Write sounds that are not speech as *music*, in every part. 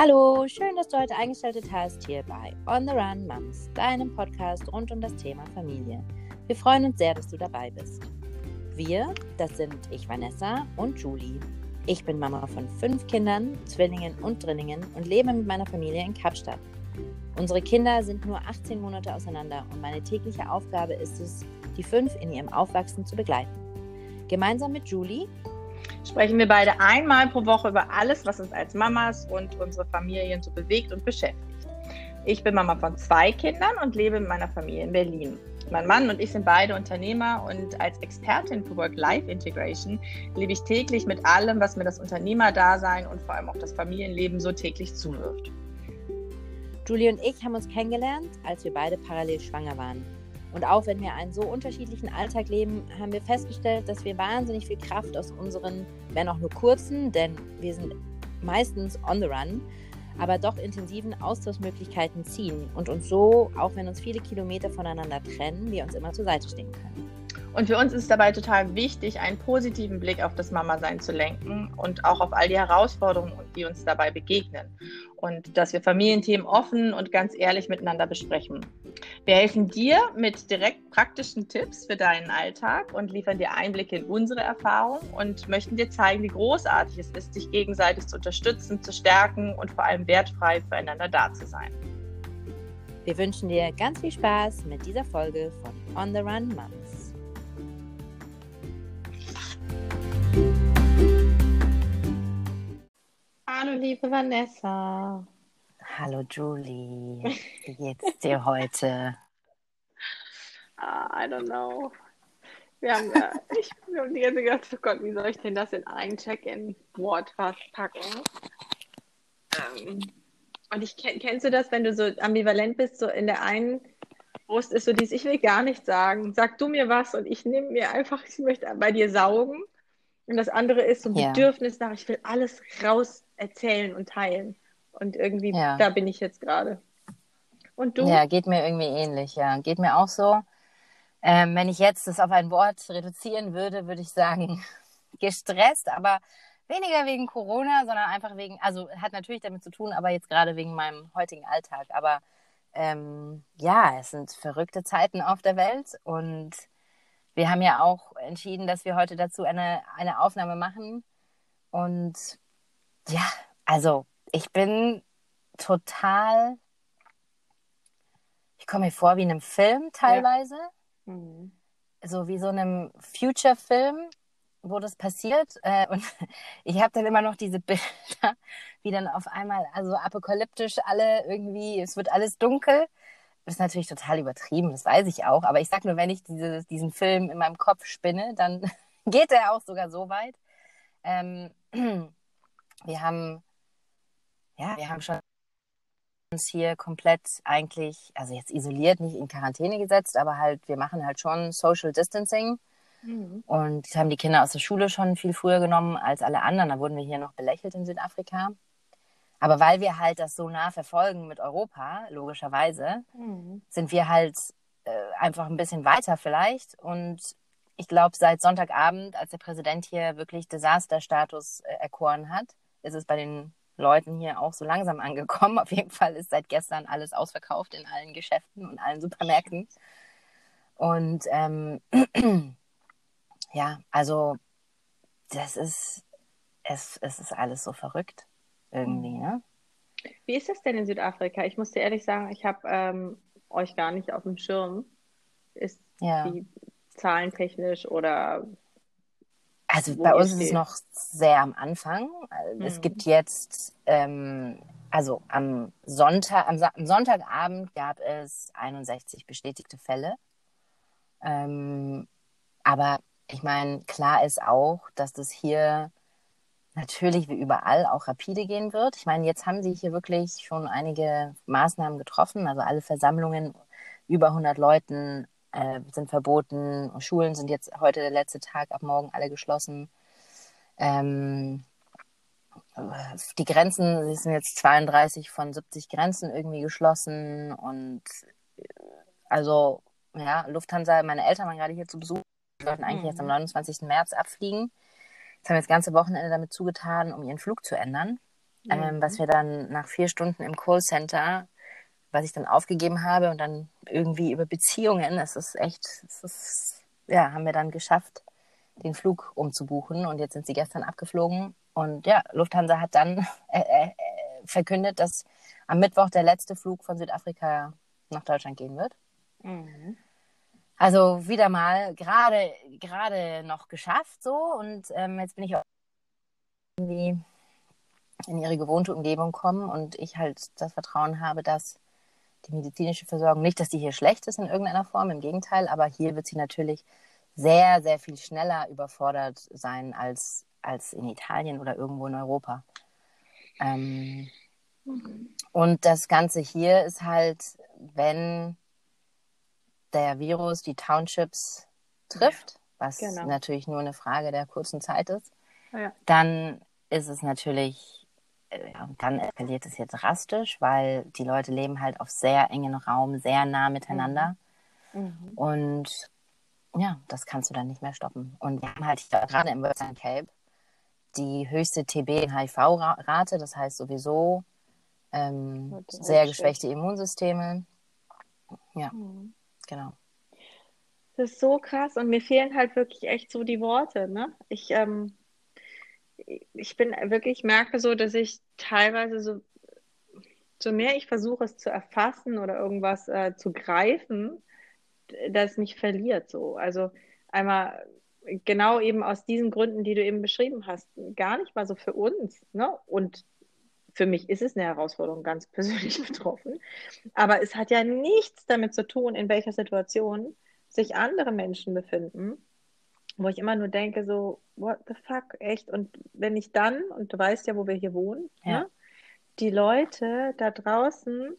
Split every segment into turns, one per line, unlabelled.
Hallo, schön, dass du heute eingeschaltet hast hier bei On the Run Moms, deinem Podcast rund um das Thema Familie. Wir freuen uns sehr, dass du dabei bist. Wir, das sind ich Vanessa und Julie. Ich bin Mama von fünf Kindern, Zwillingen und Drinningen und lebe mit meiner Familie in Kapstadt. Unsere Kinder sind nur 18 Monate auseinander und meine tägliche Aufgabe ist es, die fünf in ihrem Aufwachsen zu begleiten. Gemeinsam mit Julie
sprechen wir beide einmal pro Woche über alles, was uns als Mamas und unsere Familien so bewegt und beschäftigt. Ich bin Mama von zwei Kindern und lebe mit meiner Familie in Berlin. Mein Mann und ich sind beide Unternehmer und als Expertin für Work-Life-Integration lebe ich täglich mit allem, was mir das Unternehmerdasein und vor allem auch das Familienleben so täglich zuwirft.
Julie und ich haben uns kennengelernt, als wir beide parallel schwanger waren. Und auch wenn wir einen so unterschiedlichen Alltag leben, haben wir festgestellt, dass wir wahnsinnig viel Kraft aus unseren, wenn auch nur kurzen, denn wir sind meistens on the run, aber doch intensiven Austauschmöglichkeiten ziehen und uns so, auch wenn uns viele Kilometer voneinander trennen, wir uns immer zur Seite stehen können.
Und für uns ist dabei total wichtig, einen positiven Blick auf das Mama-Sein zu lenken und auch auf all die Herausforderungen, die uns dabei begegnen. Und dass wir Familienthemen offen und ganz ehrlich miteinander besprechen. Wir helfen dir mit direkt praktischen Tipps für deinen Alltag und liefern dir Einblicke in unsere Erfahrung und möchten dir zeigen, wie großartig es ist, sich gegenseitig zu unterstützen, zu stärken und vor allem wertfrei füreinander da zu sein.
Wir wünschen dir ganz viel Spaß mit dieser Folge von On the Run Moms.
Hallo, liebe Vanessa.
Hallo Julie, *laughs* wie geht's dir heute?
Uh, I don't know. Wir haben, äh, ich, wir haben die ganze Zeit gedacht, oh Gott, wie soll ich denn das in ein Check-in-Wort packen? Ähm, und ich kennst du das, wenn du so ambivalent bist, so in der einen Brust ist so dieses, ich will gar nichts sagen, sag du mir was und ich nehme mir einfach, ich möchte bei dir saugen. Und das andere ist so ein ja. Bedürfnis nach, ich will alles raus erzählen und teilen. Und irgendwie, ja. da bin ich jetzt gerade.
Und du? Ja, geht mir irgendwie ähnlich, ja. Geht mir auch so. Ähm, wenn ich jetzt das auf ein Wort reduzieren würde, würde ich sagen, *laughs* gestresst, aber weniger wegen Corona, sondern einfach wegen, also hat natürlich damit zu tun, aber jetzt gerade wegen meinem heutigen Alltag. Aber ähm, ja, es sind verrückte Zeiten auf der Welt und wir haben ja auch entschieden, dass wir heute dazu eine, eine Aufnahme machen. Und ja, also ich bin total, ich komme mir vor wie in einem Film teilweise, ja. mhm. so wie so einem Future-Film, wo das passiert. Äh, und *laughs* ich habe dann immer noch diese *laughs* Bilder, wie dann auf einmal, also apokalyptisch alle irgendwie, es wird alles dunkel. Das ist natürlich total übertrieben, das weiß ich auch. Aber ich sag nur, wenn ich diese, diesen Film in meinem Kopf spinne, dann *laughs* geht er auch sogar so weit. Ähm, *clears throat* wir haben ja, wir haben schon uns hier komplett eigentlich, also jetzt isoliert, nicht in Quarantäne gesetzt, aber halt, wir machen halt schon Social Distancing. Mhm. Und haben die Kinder aus der Schule schon viel früher genommen als alle anderen. Da wurden wir hier noch belächelt in Südafrika. Aber weil wir halt das so nah verfolgen mit Europa, logischerweise, mhm. sind wir halt äh, einfach ein bisschen weiter vielleicht. Und ich glaube, seit Sonntagabend, als der Präsident hier wirklich Desasterstatus äh, erkoren hat, ist es bei den Leuten hier auch so langsam angekommen. *laughs* Auf jeden Fall ist seit gestern alles ausverkauft in allen Geschäften und allen Supermärkten. Und ähm, *clears throat* ja, also das ist, es, es ist alles so verrückt irgendwie, ne?
Wie ist das denn in Südafrika? Ich muss dir ehrlich sagen, ich habe ähm, euch gar nicht auf dem Schirm. Ist ja. die zahlentechnisch oder
also bei uns ist es noch sehr am Anfang. Mhm. Es gibt jetzt, ähm, also am Sonntag, am, am, Sonntagabend gab es 61 bestätigte Fälle. Ähm, aber ich meine, klar ist auch, dass das hier natürlich wie überall auch rapide gehen wird. Ich meine, jetzt haben sie hier wirklich schon einige Maßnahmen getroffen, also alle Versammlungen über 100 Leuten äh, sind verboten. Schulen sind jetzt heute der letzte Tag, ab morgen alle geschlossen. Ähm, die Grenzen, sind jetzt 32 von 70 Grenzen irgendwie geschlossen und äh, also ja, Lufthansa, meine Eltern waren gerade hier zu Besuch, die wollten eigentlich mhm. jetzt am 29. März abfliegen. Jetzt haben wir das ganze Wochenende damit zugetan, um ihren Flug zu ändern. mhm. ähm, was wir dann nach vier Stunden im Callcenter, was ich dann aufgegeben habe und dann irgendwie über Beziehungen, es ist echt, es ist, ja, haben wir dann geschafft, den Flug umzubuchen und jetzt sind sie gestern abgeflogen und ja, Lufthansa hat dann *laughs* äh, äh, verkündet, dass am Mittwoch der letzte Flug von Südafrika nach Deutschland gehen wird. Mhm. Also wieder mal gerade gerade noch geschafft so und ähm, jetzt bin ich auch irgendwie in ihre gewohnte Umgebung kommen und ich halt das Vertrauen habe, dass die medizinische Versorgung nicht, dass die hier schlecht ist in irgendeiner Form, im Gegenteil, aber hier wird sie natürlich sehr, sehr viel schneller überfordert sein als, als in Italien oder irgendwo in Europa. Ähm, mhm. Und das Ganze hier ist halt, wenn der Virus die Townships trifft, was genau. natürlich nur eine Frage der kurzen Zeit ist, ja. dann ist es natürlich, dann eskaliert es jetzt drastisch, weil die Leute leben halt auf sehr engen Raum, sehr nah miteinander. Mhm. Mhm. Und ja, das kannst du dann nicht mehr stoppen. Und wir haben halt gerade im Western Cape die höchste TB- und HIV-Rate, das heißt sowieso ähm, sehr geschwächte Immunsysteme. Ja, mhm. genau.
Das ist so krass und mir fehlen halt wirklich echt so die Worte. Ne? Ich, ähm, ich bin wirklich, merke so, dass ich teilweise so, so mehr ich versuche es zu erfassen oder irgendwas äh, zu greifen, das mich verliert so. Also einmal genau eben aus diesen Gründen, die du eben beschrieben hast, gar nicht mal so für uns. Ne? Und für mich ist es eine Herausforderung, ganz *laughs* persönlich betroffen. Aber es hat ja nichts damit zu tun, in welcher Situation sich andere Menschen befinden, wo ich immer nur denke, so, what the fuck, echt? Und wenn ich dann, und du weißt ja, wo wir hier wohnen, ja. ne, die Leute da draußen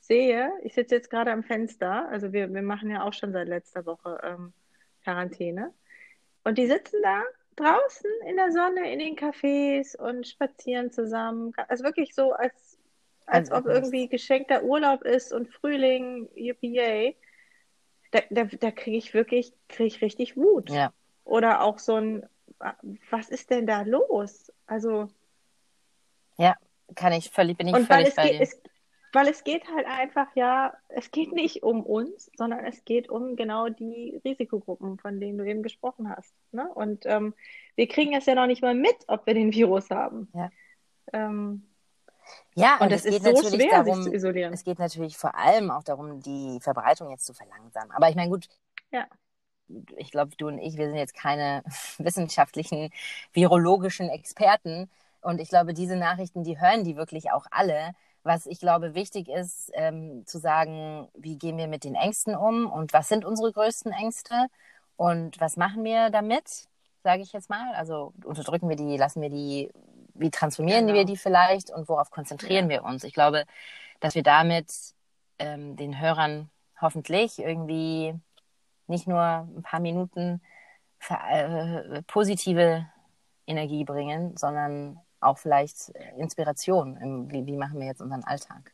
sehe, ich sitze jetzt gerade am Fenster, also wir, wir machen ja auch schon seit letzter Woche ähm, Quarantäne. Und die sitzen da draußen in der Sonne, in den Cafés und spazieren zusammen. Also wirklich so, als, als ob irgendwie geschenkter Urlaub ist und Frühling, yippie Da, da, da kriege ich wirklich, kriege ich richtig Wut. Ja. Oder auch so ein, was ist denn da los? Also.
Ja, kann ich völlig, bin ich völlig bei
dir. Es, weil es geht halt einfach, ja, es geht nicht um uns, sondern es geht um genau die Risikogruppen, von denen du eben gesprochen hast. Ne? Und ähm, wir kriegen es ja noch nicht mal mit, ob wir den Virus haben.
Ja.
Ähm,
ja, und, und es, es geht so natürlich schwer, darum, sich zu isolieren. Es geht natürlich vor allem auch darum, die Verbreitung jetzt zu verlangsamen. Aber ich meine, gut,
ja.
Ich glaube, du und ich, wir sind jetzt keine *laughs* wissenschaftlichen, virologischen Experten. Und ich glaube, diese Nachrichten, die hören die wirklich auch alle. Was ich glaube wichtig ist, ähm, zu sagen, wie gehen wir mit den Ängsten um und was sind unsere größten Ängste und was machen wir damit, sage ich jetzt mal. Also unterdrücken wir die, lassen wir die, wie transformieren genau. wir die vielleicht und worauf konzentrieren ja. wir uns. Ich glaube, dass wir damit ähm, den Hörern hoffentlich irgendwie nicht nur ein paar Minuten äh, positive Energie bringen, sondern auch vielleicht Inspiration. Wie, wie machen wir jetzt unseren Alltag?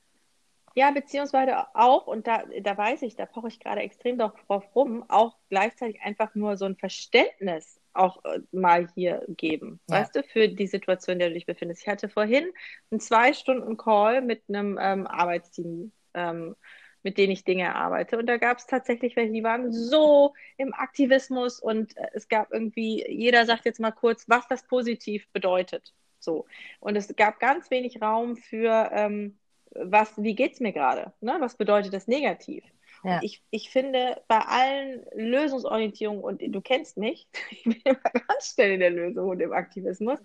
Ja, beziehungsweise auch, und da, da weiß ich, da poche ich gerade extrem drauf rum, auch gleichzeitig einfach nur so ein Verständnis auch äh, mal hier geben, ja. weißt du, für die Situation, in der du dich befindest. Ich hatte vorhin einen zwei Stunden Call mit einem ähm, Arbeitsteam, ähm, mit denen ich Dinge arbeite. Und da gab es tatsächlich welche, die waren so im Aktivismus und äh, es gab irgendwie, jeder sagt jetzt mal kurz, was das positiv bedeutet. So. Und es gab ganz wenig Raum für, ähm, was, wie geht es mir gerade? Ne? Was bedeutet das negativ? Ja. ich, ich finde, bei allen Lösungsorientierungen, und du kennst mich, *laughs* ich bin immer ganz schnell in der Lösung und im Aktivismus,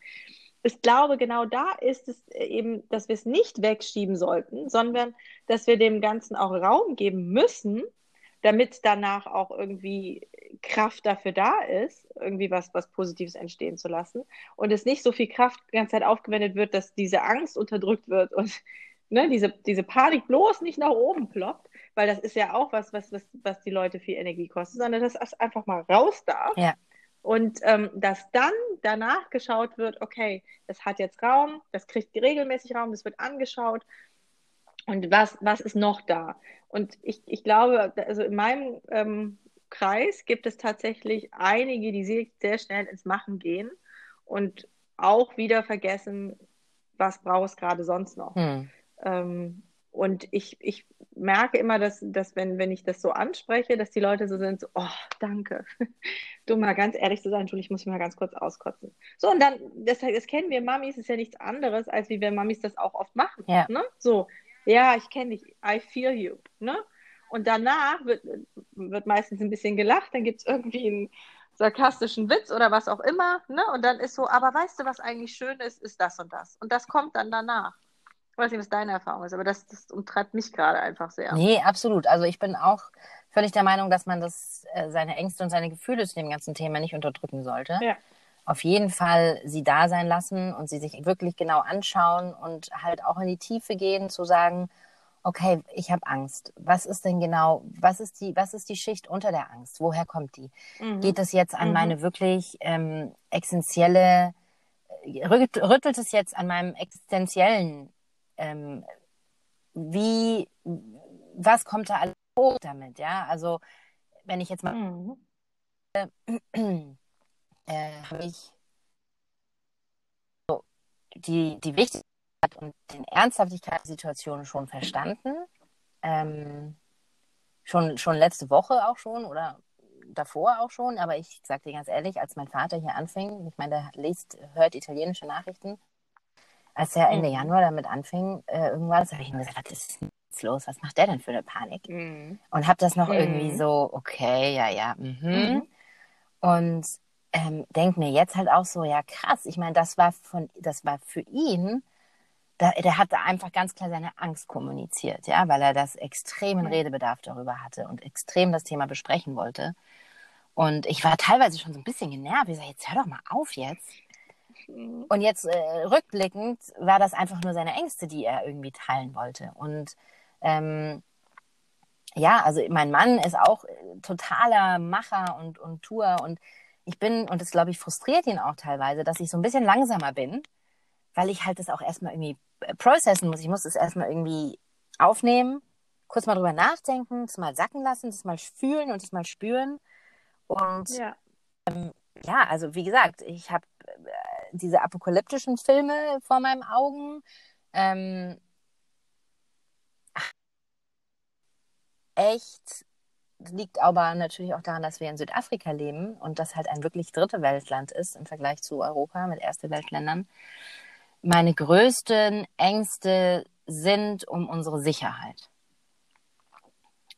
ich glaube, genau da ist es eben, dass wir es nicht wegschieben sollten, sondern dass wir dem Ganzen auch Raum geben müssen, damit danach auch irgendwie Kraft dafür da ist, irgendwie was, was Positives entstehen zu lassen und es nicht so viel Kraft die ganze Zeit aufgewendet wird, dass diese Angst unterdrückt wird und *laughs* ne, diese, diese Panik bloß nicht nach oben ploppt, weil das ist ja auch was, was, was, was die Leute viel Energie kostet, sondern dass es einfach mal raus darf.
Ja.
Und ähm, dass dann danach geschaut wird, okay, das hat jetzt Raum, das kriegt regelmäßig Raum, das wird angeschaut und was, was ist noch da? Und ich, ich glaube, also in meinem ähm, Kreis gibt es tatsächlich einige, die sehr, sehr schnell ins Machen gehen und auch wieder vergessen, was brauchst gerade sonst noch? Hm. Ähm, und ich, ich merke immer, dass, dass wenn, wenn ich das so anspreche, dass die Leute so sind, so, oh, danke. *laughs* Du mal ganz ehrlich zu sein, Entschuldigung, ich muss mich mal ganz kurz auskotzen. So, und dann, das, das kennen wir Mamis, ist ja nichts anderes, als wie wir Mamis das auch oft machen. Ja. Ne? So, ja, ich kenne dich, I feel you. Ne? Und danach wird, wird meistens ein bisschen gelacht, dann gibt es irgendwie einen sarkastischen Witz oder was auch immer. Ne? Und dann ist so, aber weißt du, was eigentlich schön ist, ist das und das. Und das kommt dann danach. Ich weiß nicht, was deine Erfahrung ist, aber das, das umtreibt mich gerade einfach sehr.
Nee, absolut. Also ich bin auch völlig der Meinung, dass man das, äh, seine Ängste und seine Gefühle zu dem ganzen Thema nicht unterdrücken sollte. Ja. Auf jeden Fall sie da sein lassen und sie sich wirklich genau anschauen und halt auch in die Tiefe gehen, zu sagen, okay, ich habe Angst. Was ist denn genau, was ist die, was ist die Schicht unter der Angst? Woher kommt die? Mhm. Geht es jetzt an mhm. meine wirklich ähm, existenzielle, rüttelt es jetzt an meinem existenziellen, ähm, wie, was kommt da alles hoch damit? Ja, also wenn ich jetzt mal, mhm. äh, *clears throat* äh, habe ich so, die, die wichtigste und den Ernsthaftigkeit der Situation schon verstanden. Ähm, schon, schon letzte Woche auch schon oder davor auch schon, aber ich sage dir ganz ehrlich, als mein Vater hier anfing, ich meine, der liest, hört italienische Nachrichten, als er Ende mhm. Januar damit anfing, äh, irgendwas, habe ich ihm gesagt, was ist denn los? Was macht der denn für eine Panik? Mhm. Und habe das noch mhm. irgendwie so, okay, ja, ja, mhm. mhm. Und ähm, denke mir jetzt halt auch so, ja krass, ich meine, das war von, das war für ihn da, der hat da einfach ganz klar seine Angst kommuniziert, ja, weil er das extremen Redebedarf darüber hatte und extrem das Thema besprechen wollte. Und ich war teilweise schon so ein bisschen genervt. Ich sage, jetzt hör doch mal auf jetzt. Und jetzt äh, rückblickend war das einfach nur seine Ängste, die er irgendwie teilen wollte. Und ähm, ja, also mein Mann ist auch äh, totaler Macher und, und Tour. Und ich bin, und das glaube ich frustriert ihn auch teilweise, dass ich so ein bisschen langsamer bin, weil ich halt das auch erstmal irgendwie processen muss. Ich muss es erstmal irgendwie aufnehmen, kurz mal drüber nachdenken, das mal sacken lassen, das mal fühlen und das mal spüren. Und ja, ähm, ja also wie gesagt, ich habe äh, diese apokalyptischen Filme vor meinen Augen. Ähm, echt liegt aber natürlich auch daran, dass wir in Südafrika leben und das halt ein wirklich dritte Weltland ist im Vergleich zu Europa mit erste Weltländern meine größten Ängste sind um unsere Sicherheit.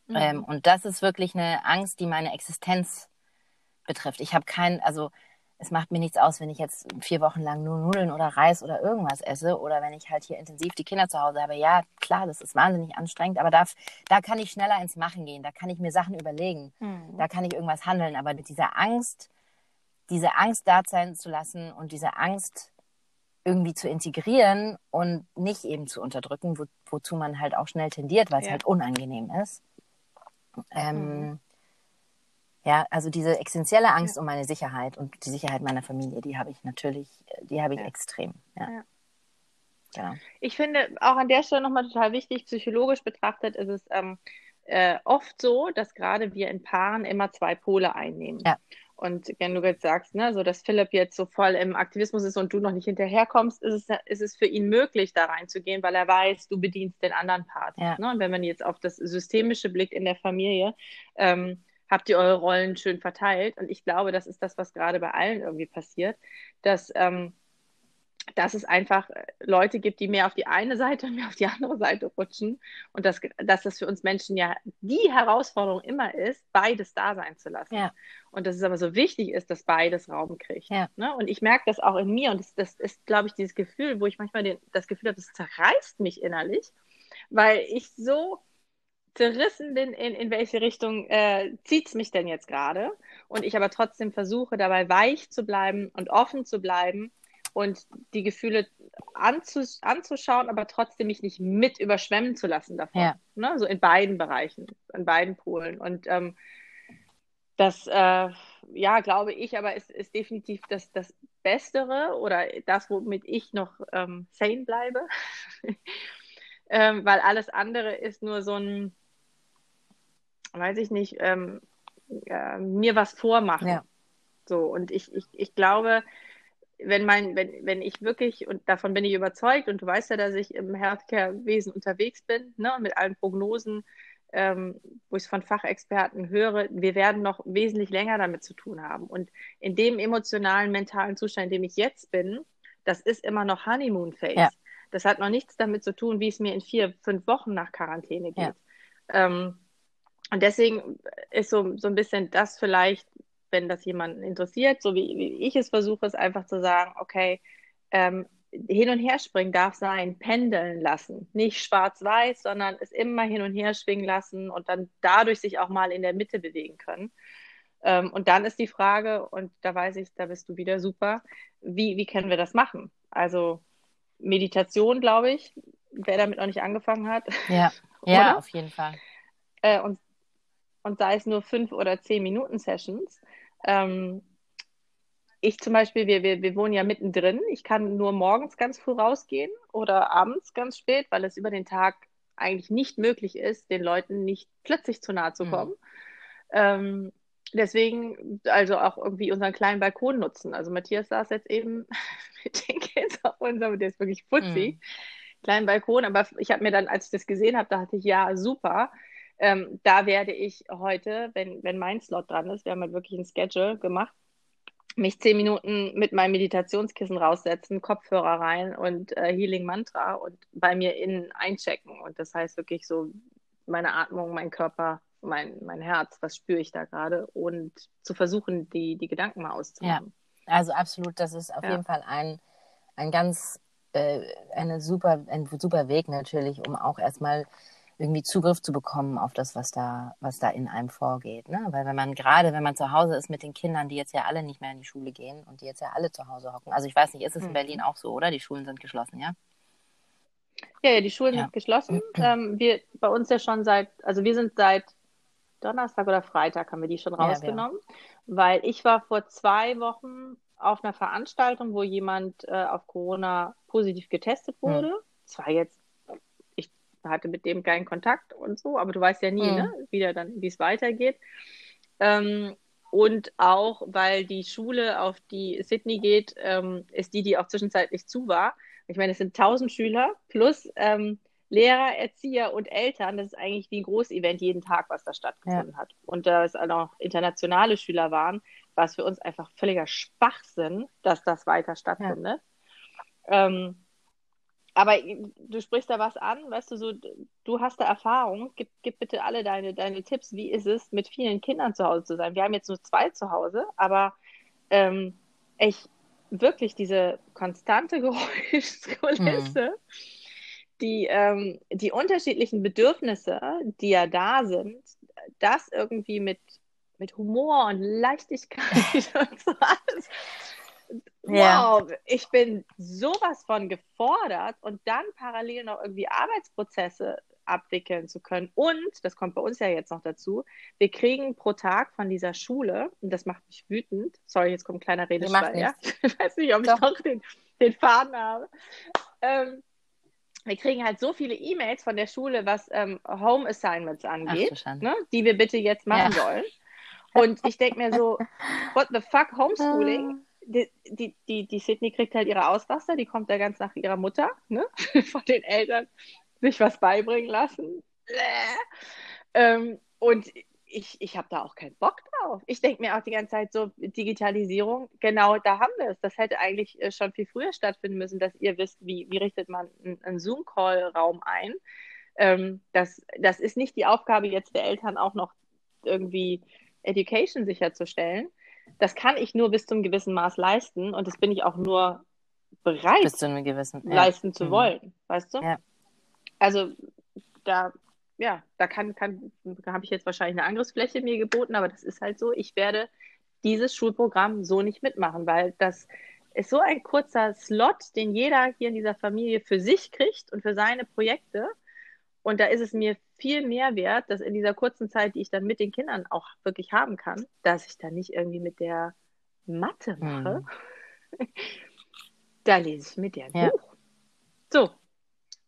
Mhm. Ähm, und das ist wirklich eine Angst, die meine Existenz betrifft. Ich habe keinen, also es macht mir nichts aus, wenn ich jetzt vier Wochen lang nur Nudeln oder Reis oder irgendwas esse oder wenn ich halt hier intensiv die Kinder zu Hause habe. Ja, klar, das ist wahnsinnig anstrengend, aber da, da kann ich schneller ins Machen gehen, da kann ich mir Sachen überlegen, mhm. da kann ich irgendwas handeln. Aber mit dieser Angst, diese Angst da sein zu lassen und diese Angst irgendwie zu integrieren und nicht eben zu unterdrücken, wo, wozu man halt auch schnell tendiert, weil es ja. halt unangenehm ist. Ähm, mhm. Ja, also diese essentielle Angst ja. um meine Sicherheit und die Sicherheit meiner Familie, die habe ich natürlich, die habe ich ja. extrem. Ja.
Genau. Ich finde auch an der Stelle nochmal total wichtig, psychologisch betrachtet ist es ähm, äh, oft so, dass gerade wir in Paaren immer zwei Pole einnehmen. Ja. Und wenn du jetzt sagst, ne, so dass Philipp jetzt so voll im Aktivismus ist und du noch nicht hinterherkommst, ist es, ist es für ihn möglich, da reinzugehen, weil er weiß, du bedienst den anderen Part. Ja. Ne? Und wenn man jetzt auf das Systemische blickt in der Familie, ähm, habt ihr eure Rollen schön verteilt. Und ich glaube, das ist das, was gerade bei allen irgendwie passiert, dass ähm, dass es einfach äh, Leute gibt, die mehr auf die eine Seite und mehr auf die andere Seite rutschen und dass, dass das für uns Menschen ja die Herausforderung immer ist, beides da sein zu lassen. Ja. Und dass es aber so wichtig ist, dass beides Raum kriegt. Ja. Ne? Und ich merke das auch in mir und das, das ist, glaube ich, dieses Gefühl, wo ich manchmal den, das Gefühl habe, das zerreißt mich innerlich, weil ich so zerrissen bin, in, in welche Richtung äh, zieht es mich denn jetzt gerade und ich aber trotzdem versuche, dabei weich zu bleiben und offen zu bleiben und die Gefühle anzus anzuschauen, aber trotzdem mich nicht mit überschwemmen zu lassen davon. Ja. Ne? So in beiden Bereichen, in beiden Polen. Und ähm, das, äh, ja, glaube ich, aber ist, ist definitiv das, das Bestere oder das, womit ich noch ähm, sane bleibe. *laughs* ähm, weil alles andere ist nur so ein, weiß ich nicht, ähm, äh, mir was vormachen. Ja. So, und ich, ich, ich glaube, wenn mein, wenn, wenn ich wirklich, und davon bin ich überzeugt, und du weißt ja, dass ich im Healthcare-Wesen unterwegs bin, ne, mit allen Prognosen, ähm, wo ich es von Fachexperten höre, wir werden noch wesentlich länger damit zu tun haben. Und in dem emotionalen, mentalen Zustand, in dem ich jetzt bin, das ist immer noch Honeymoon Phase. Ja. Das hat noch nichts damit zu tun, wie es mir in vier, fünf Wochen nach Quarantäne geht. Ja. Ähm, und deswegen ist so, so ein bisschen das vielleicht, wenn das jemanden interessiert, so wie, wie ich es versuche, ist einfach zu sagen, okay, ähm, hin und her springen darf sein, pendeln lassen. Nicht schwarz-weiß, sondern es immer hin und her schwingen lassen und dann dadurch sich auch mal in der Mitte bewegen können. Ähm, und dann ist die Frage, und da weiß ich, da bist du wieder super, wie, wie können wir das machen? Also Meditation, glaube ich, wer damit noch nicht angefangen hat.
Ja, *laughs* ja auf jeden Fall.
Äh, und, und sei es nur fünf oder zehn Minuten Sessions. Ähm, ich zum Beispiel, wir, wir, wir wohnen ja mittendrin. Ich kann nur morgens ganz früh rausgehen oder abends ganz spät, weil es über den Tag eigentlich nicht möglich ist, den Leuten nicht plötzlich zu nahe zu mhm. kommen. Mhm. Ähm, deswegen also auch irgendwie unseren kleinen Balkon nutzen. Also Matthias saß jetzt eben *laughs* mit den Kids auf unserem, der ist wirklich putzig, mhm. kleinen Balkon. Aber ich habe mir dann, als ich das gesehen habe, dachte ich, ja, super. Ähm, da werde ich heute, wenn, wenn mein Slot dran ist, wir haben halt wirklich ein Schedule gemacht, mich zehn Minuten mit meinem Meditationskissen raussetzen, Kopfhörer rein und äh, Healing Mantra und bei mir innen einchecken. Und das heißt wirklich so meine Atmung, mein Körper, mein, mein Herz, was spüre ich da gerade und zu versuchen, die, die Gedanken mal auszumachen.
Ja, also absolut, das ist auf ja. jeden Fall ein, ein ganz, äh, eine super, ein super Weg natürlich, um auch erstmal irgendwie Zugriff zu bekommen auf das, was da, was da in einem vorgeht. Ne? Weil wenn man gerade, wenn man zu Hause ist mit den Kindern, die jetzt ja alle nicht mehr in die Schule gehen und die jetzt ja alle zu Hause hocken. Also ich weiß nicht, ist es in mhm. Berlin auch so, oder? Die Schulen sind geschlossen, ja?
Ja, ja die Schulen ja. sind geschlossen. *clears throat* Ähm, wir bei uns ja schon seit, also wir sind seit Donnerstag oder Freitag haben wir die schon rausgenommen, ja, weil ich war vor zwei Wochen auf einer Veranstaltung, wo jemand äh, auf Corona positiv getestet hm. wurde. Hm. war jetzt hatte mit dem keinen Kontakt und so, aber du weißt ja nie, mhm. ne, wie dann, wie es weitergeht. Ähm, und auch, weil die Schule, auf die Sydney geht, ähm, ist die, die auch zwischenzeitlich zu war. Ich meine, es sind 1000 Schüler plus ähm, Lehrer, Erzieher und Eltern. Das ist eigentlich wie ein Großevent jeden Tag, was da stattgefunden ja. hat. Und da es auch noch internationale Schüler waren, war es für uns einfach völliger Schwachsinn, dass das weiter stattfindet. Ja. Ähm, aber du sprichst da was an, weißt du, so, du hast da Erfahrung. Gib, gib bitte alle deine, deine Tipps. Wie ist es, mit vielen Kindern zu Hause zu sein? Wir haben jetzt nur zwei zu Hause, aber ähm, ich wirklich diese konstante *laughs* Geräuschkulisse, mhm. die, ähm, die unterschiedlichen Bedürfnisse, die ja da sind, das irgendwie mit, mit Humor und Leichtigkeit *laughs* und so alles wow, ja. ich bin sowas von gefordert und dann parallel noch irgendwie Arbeitsprozesse abwickeln zu können. Und, das kommt bei uns ja jetzt noch dazu, wir kriegen pro Tag von dieser Schule, und das macht mich wütend, sorry, jetzt kommt ein kleiner Redeschwall, ja? *laughs* Ich weiß nicht, ob Doch. ich noch den, den Faden habe. Ähm, wir kriegen halt so viele E-Mails von der Schule, was ähm, Home Assignments angeht, Ach, ne, die wir bitte jetzt machen ja. sollen. Und ich denke mir so, what the fuck, *laughs* Homeschooling? Die, die, die, die Sydney kriegt halt ihre Ausraster, die kommt da ganz nach ihrer Mutter, ne? *laughs* Von den Eltern sich was beibringen lassen. Ähm, und ich, ich habe da auch keinen Bock drauf. Ich denke mir auch die ganze Zeit so, Digitalisierung, genau da haben wir es. Das hätte eigentlich äh, schon viel früher stattfinden müssen, dass ihr wisst, wie, wie richtet man einen, Zoom-Call-Raum ein. Ähm, das, das ist nicht die Aufgabe jetzt der Eltern auch noch irgendwie Education sicherzustellen das kann ich nur bis zum gewissen Maß leisten und das bin ich auch nur bereit,
bis zu einem gewissen,
leisten ja. zu mhm. wollen, weißt du? Ja. Also da, ja, da kann, kann, da habe ich jetzt wahrscheinlich eine Angriffsfläche mir geboten, aber das ist halt so, ich werde dieses Schulprogramm so nicht mitmachen, weil das ist so ein kurzer Slot, den jeder hier in dieser Familie für sich kriegt und für seine Projekte. Und da ist es mir viel mehr wert, dass in dieser kurzen Zeit, die ich dann mit den Kindern auch wirklich haben kann, dass ich dann nicht irgendwie mit der Mathe mache. Mhm. *laughs* da lese ich mit der ein ja. Buch. So.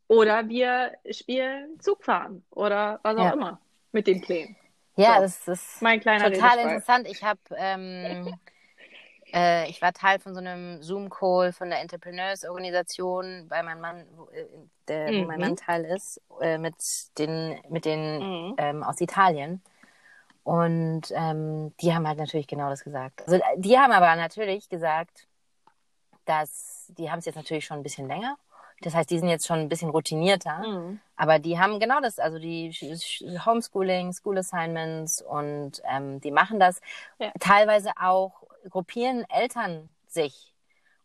Oder wir spielen Zugfahren oder was auch ja. immer mit den Plänen.
Ja, so. das ist mein kleiner total interessant. Ich habe ähm, *laughs* Äh, ich war Teil von so einem Zoom-Call von der Entrepreneurs-Organisation bei meinem Mann, wo, äh, der, mhm. wo mein Mann mhm. Teil ist, äh, mit den, mit den mhm. ähm, aus Italien. Und ähm, die haben halt natürlich genau das gesagt. Also die haben aber natürlich gesagt, dass die haben es jetzt natürlich schon ein bisschen länger. Das heißt, die sind jetzt schon ein bisschen routinierter. Mhm. Aber die haben genau das, also die Homeschooling, School Assignments und ähm, die machen das. Ja. Teilweise auch gruppieren Eltern sich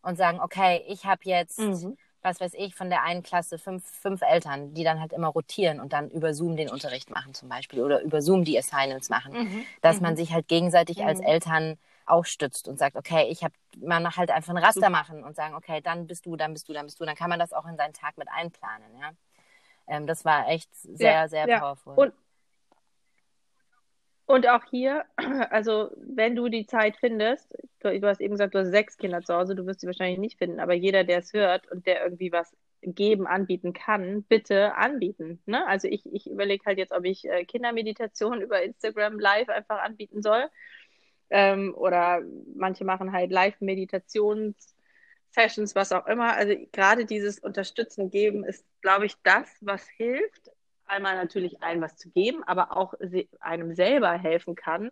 und sagen, okay, ich habe jetzt mhm was weiß ich, von der einen Klasse fünf, fünf Eltern, die dann halt immer rotieren und dann über Zoom den Unterricht machen zum Beispiel oder über Zoom die Assignments machen, mhm. dass mhm. man sich halt gegenseitig mhm. als Eltern auch stützt und sagt, okay, ich habe, man halt einfach ein Raster machen und sagen, okay, dann bist du, dann bist du, dann bist du, dann kann man das auch in seinen Tag mit einplanen, ja. Ähm, das war echt sehr, ja, sehr ja. powerful.
Und und auch hier, *clears throat* also wenn du die Zeit findest, du, du, hast eben gesagt, du hast sechs Kinder zu Hause, du wirst sie wahrscheinlich nicht finden, aber jeder, der es hört und der irgendwie was geben, anbieten kann, bitte anbieten. Ne? Also ich, ich überlege halt jetzt, ob ich äh, Kindermeditation *laughs* über Instagram live einfach anbieten soll. Ähm, oder manche machen halt Live-Meditations-Sessions, was auch immer. Also gerade dieses Unterstützen geben ist, glaube ich, das, was hilft einmal natürlich allen was zu geben, aber auch einem selber helfen kann,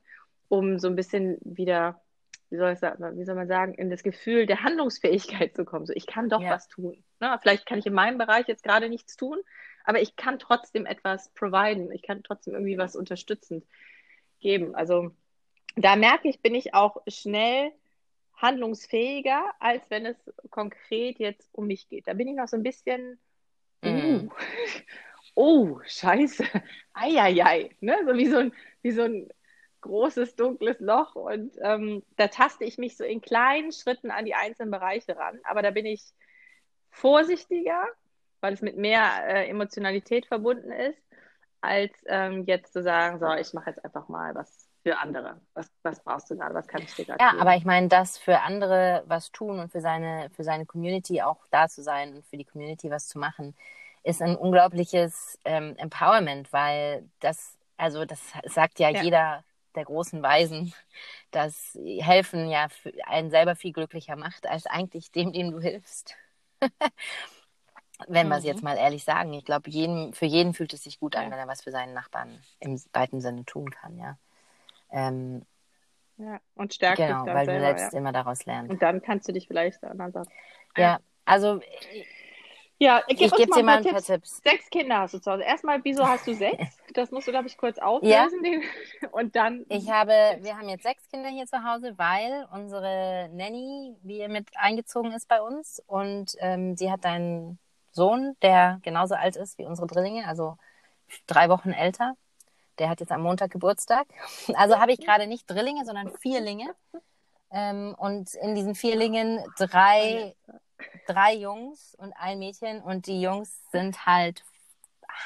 um so ein bisschen wieder, wie soll, ich sagen, wie soll man sagen, in das Gefühl der Handlungsfähigkeit zu kommen. So, ich kann doch ja. was tun. Ne? Vielleicht kann ich in meinem Bereich jetzt gerade nichts tun, aber ich kann trotzdem etwas providen. Ich kann trotzdem irgendwie was unterstützend geben. Also da merke ich, bin ich auch schnell handlungsfähiger, als wenn es konkret jetzt um mich geht. Da bin ich noch so ein bisschen, mm. uh, oh, scheiße, eieiei, ne? so wie so ein, wie so ein großes, dunkles Loch. Und ähm, da taste ich mich so in kleinen Schritten an die einzelnen Bereiche ran. Aber da bin ich vorsichtiger, weil es mit mehr äh, Emotionalität verbunden ist, als ähm, jetzt zu sagen, so, ich mache jetzt einfach mal was für andere. Was, was brauchst du gerade? Was kann ich dir gerade
Ja, geben? aber ich meine, das für andere was tun und für seine, für seine Community auch da zu sein und für die Community was zu machen, ist ein unglaubliches ähm, Empowerment, weil das, also das sagt ja, ja, jeder der großen Weisen, dass helfen ja einen selber viel glücklicher macht, als eigentlich dem, dem du hilfst. *laughs* wenn wir es jetzt mhm. mal ehrlich sagen. Ich glaube, für jeden fühlt es sich gut an, wenn er was für seinen Nachbarn im weiten Sinne tun kann, ja. Ähm,
ja, und stärkt
genau,
dich dann
weil
selber,
du selbst ja. immer daraus lernst.
Und dann kannst du dich vielleicht anderen Sachen.
Ja, also
ja, gib ich gebe dir mal ein paar Tipps. Tipps. Sechs Kinder hast du zu Hause. Erstmal, wieso hast du sechs? *laughs* Das musst du, glaube ich, kurz auflösen. Ja. *laughs* Und dann.
Ich habe, wir haben jetzt sechs Kinder hier zu Hause, weil unsere Nanny wie mit eingezogen ist bei uns und ähm, sie hat einen Sohn, der genauso alt ist wie unsere Drillinge, also drei Wochen älter. Der hat jetzt am Montag Geburtstag. *laughs* Also habe ich gerade nicht Drillinge, sondern Vierlinge. Ähm, und in diesen Vierlingen drei drei Jungs und ein Mädchen und die Jungs sind halt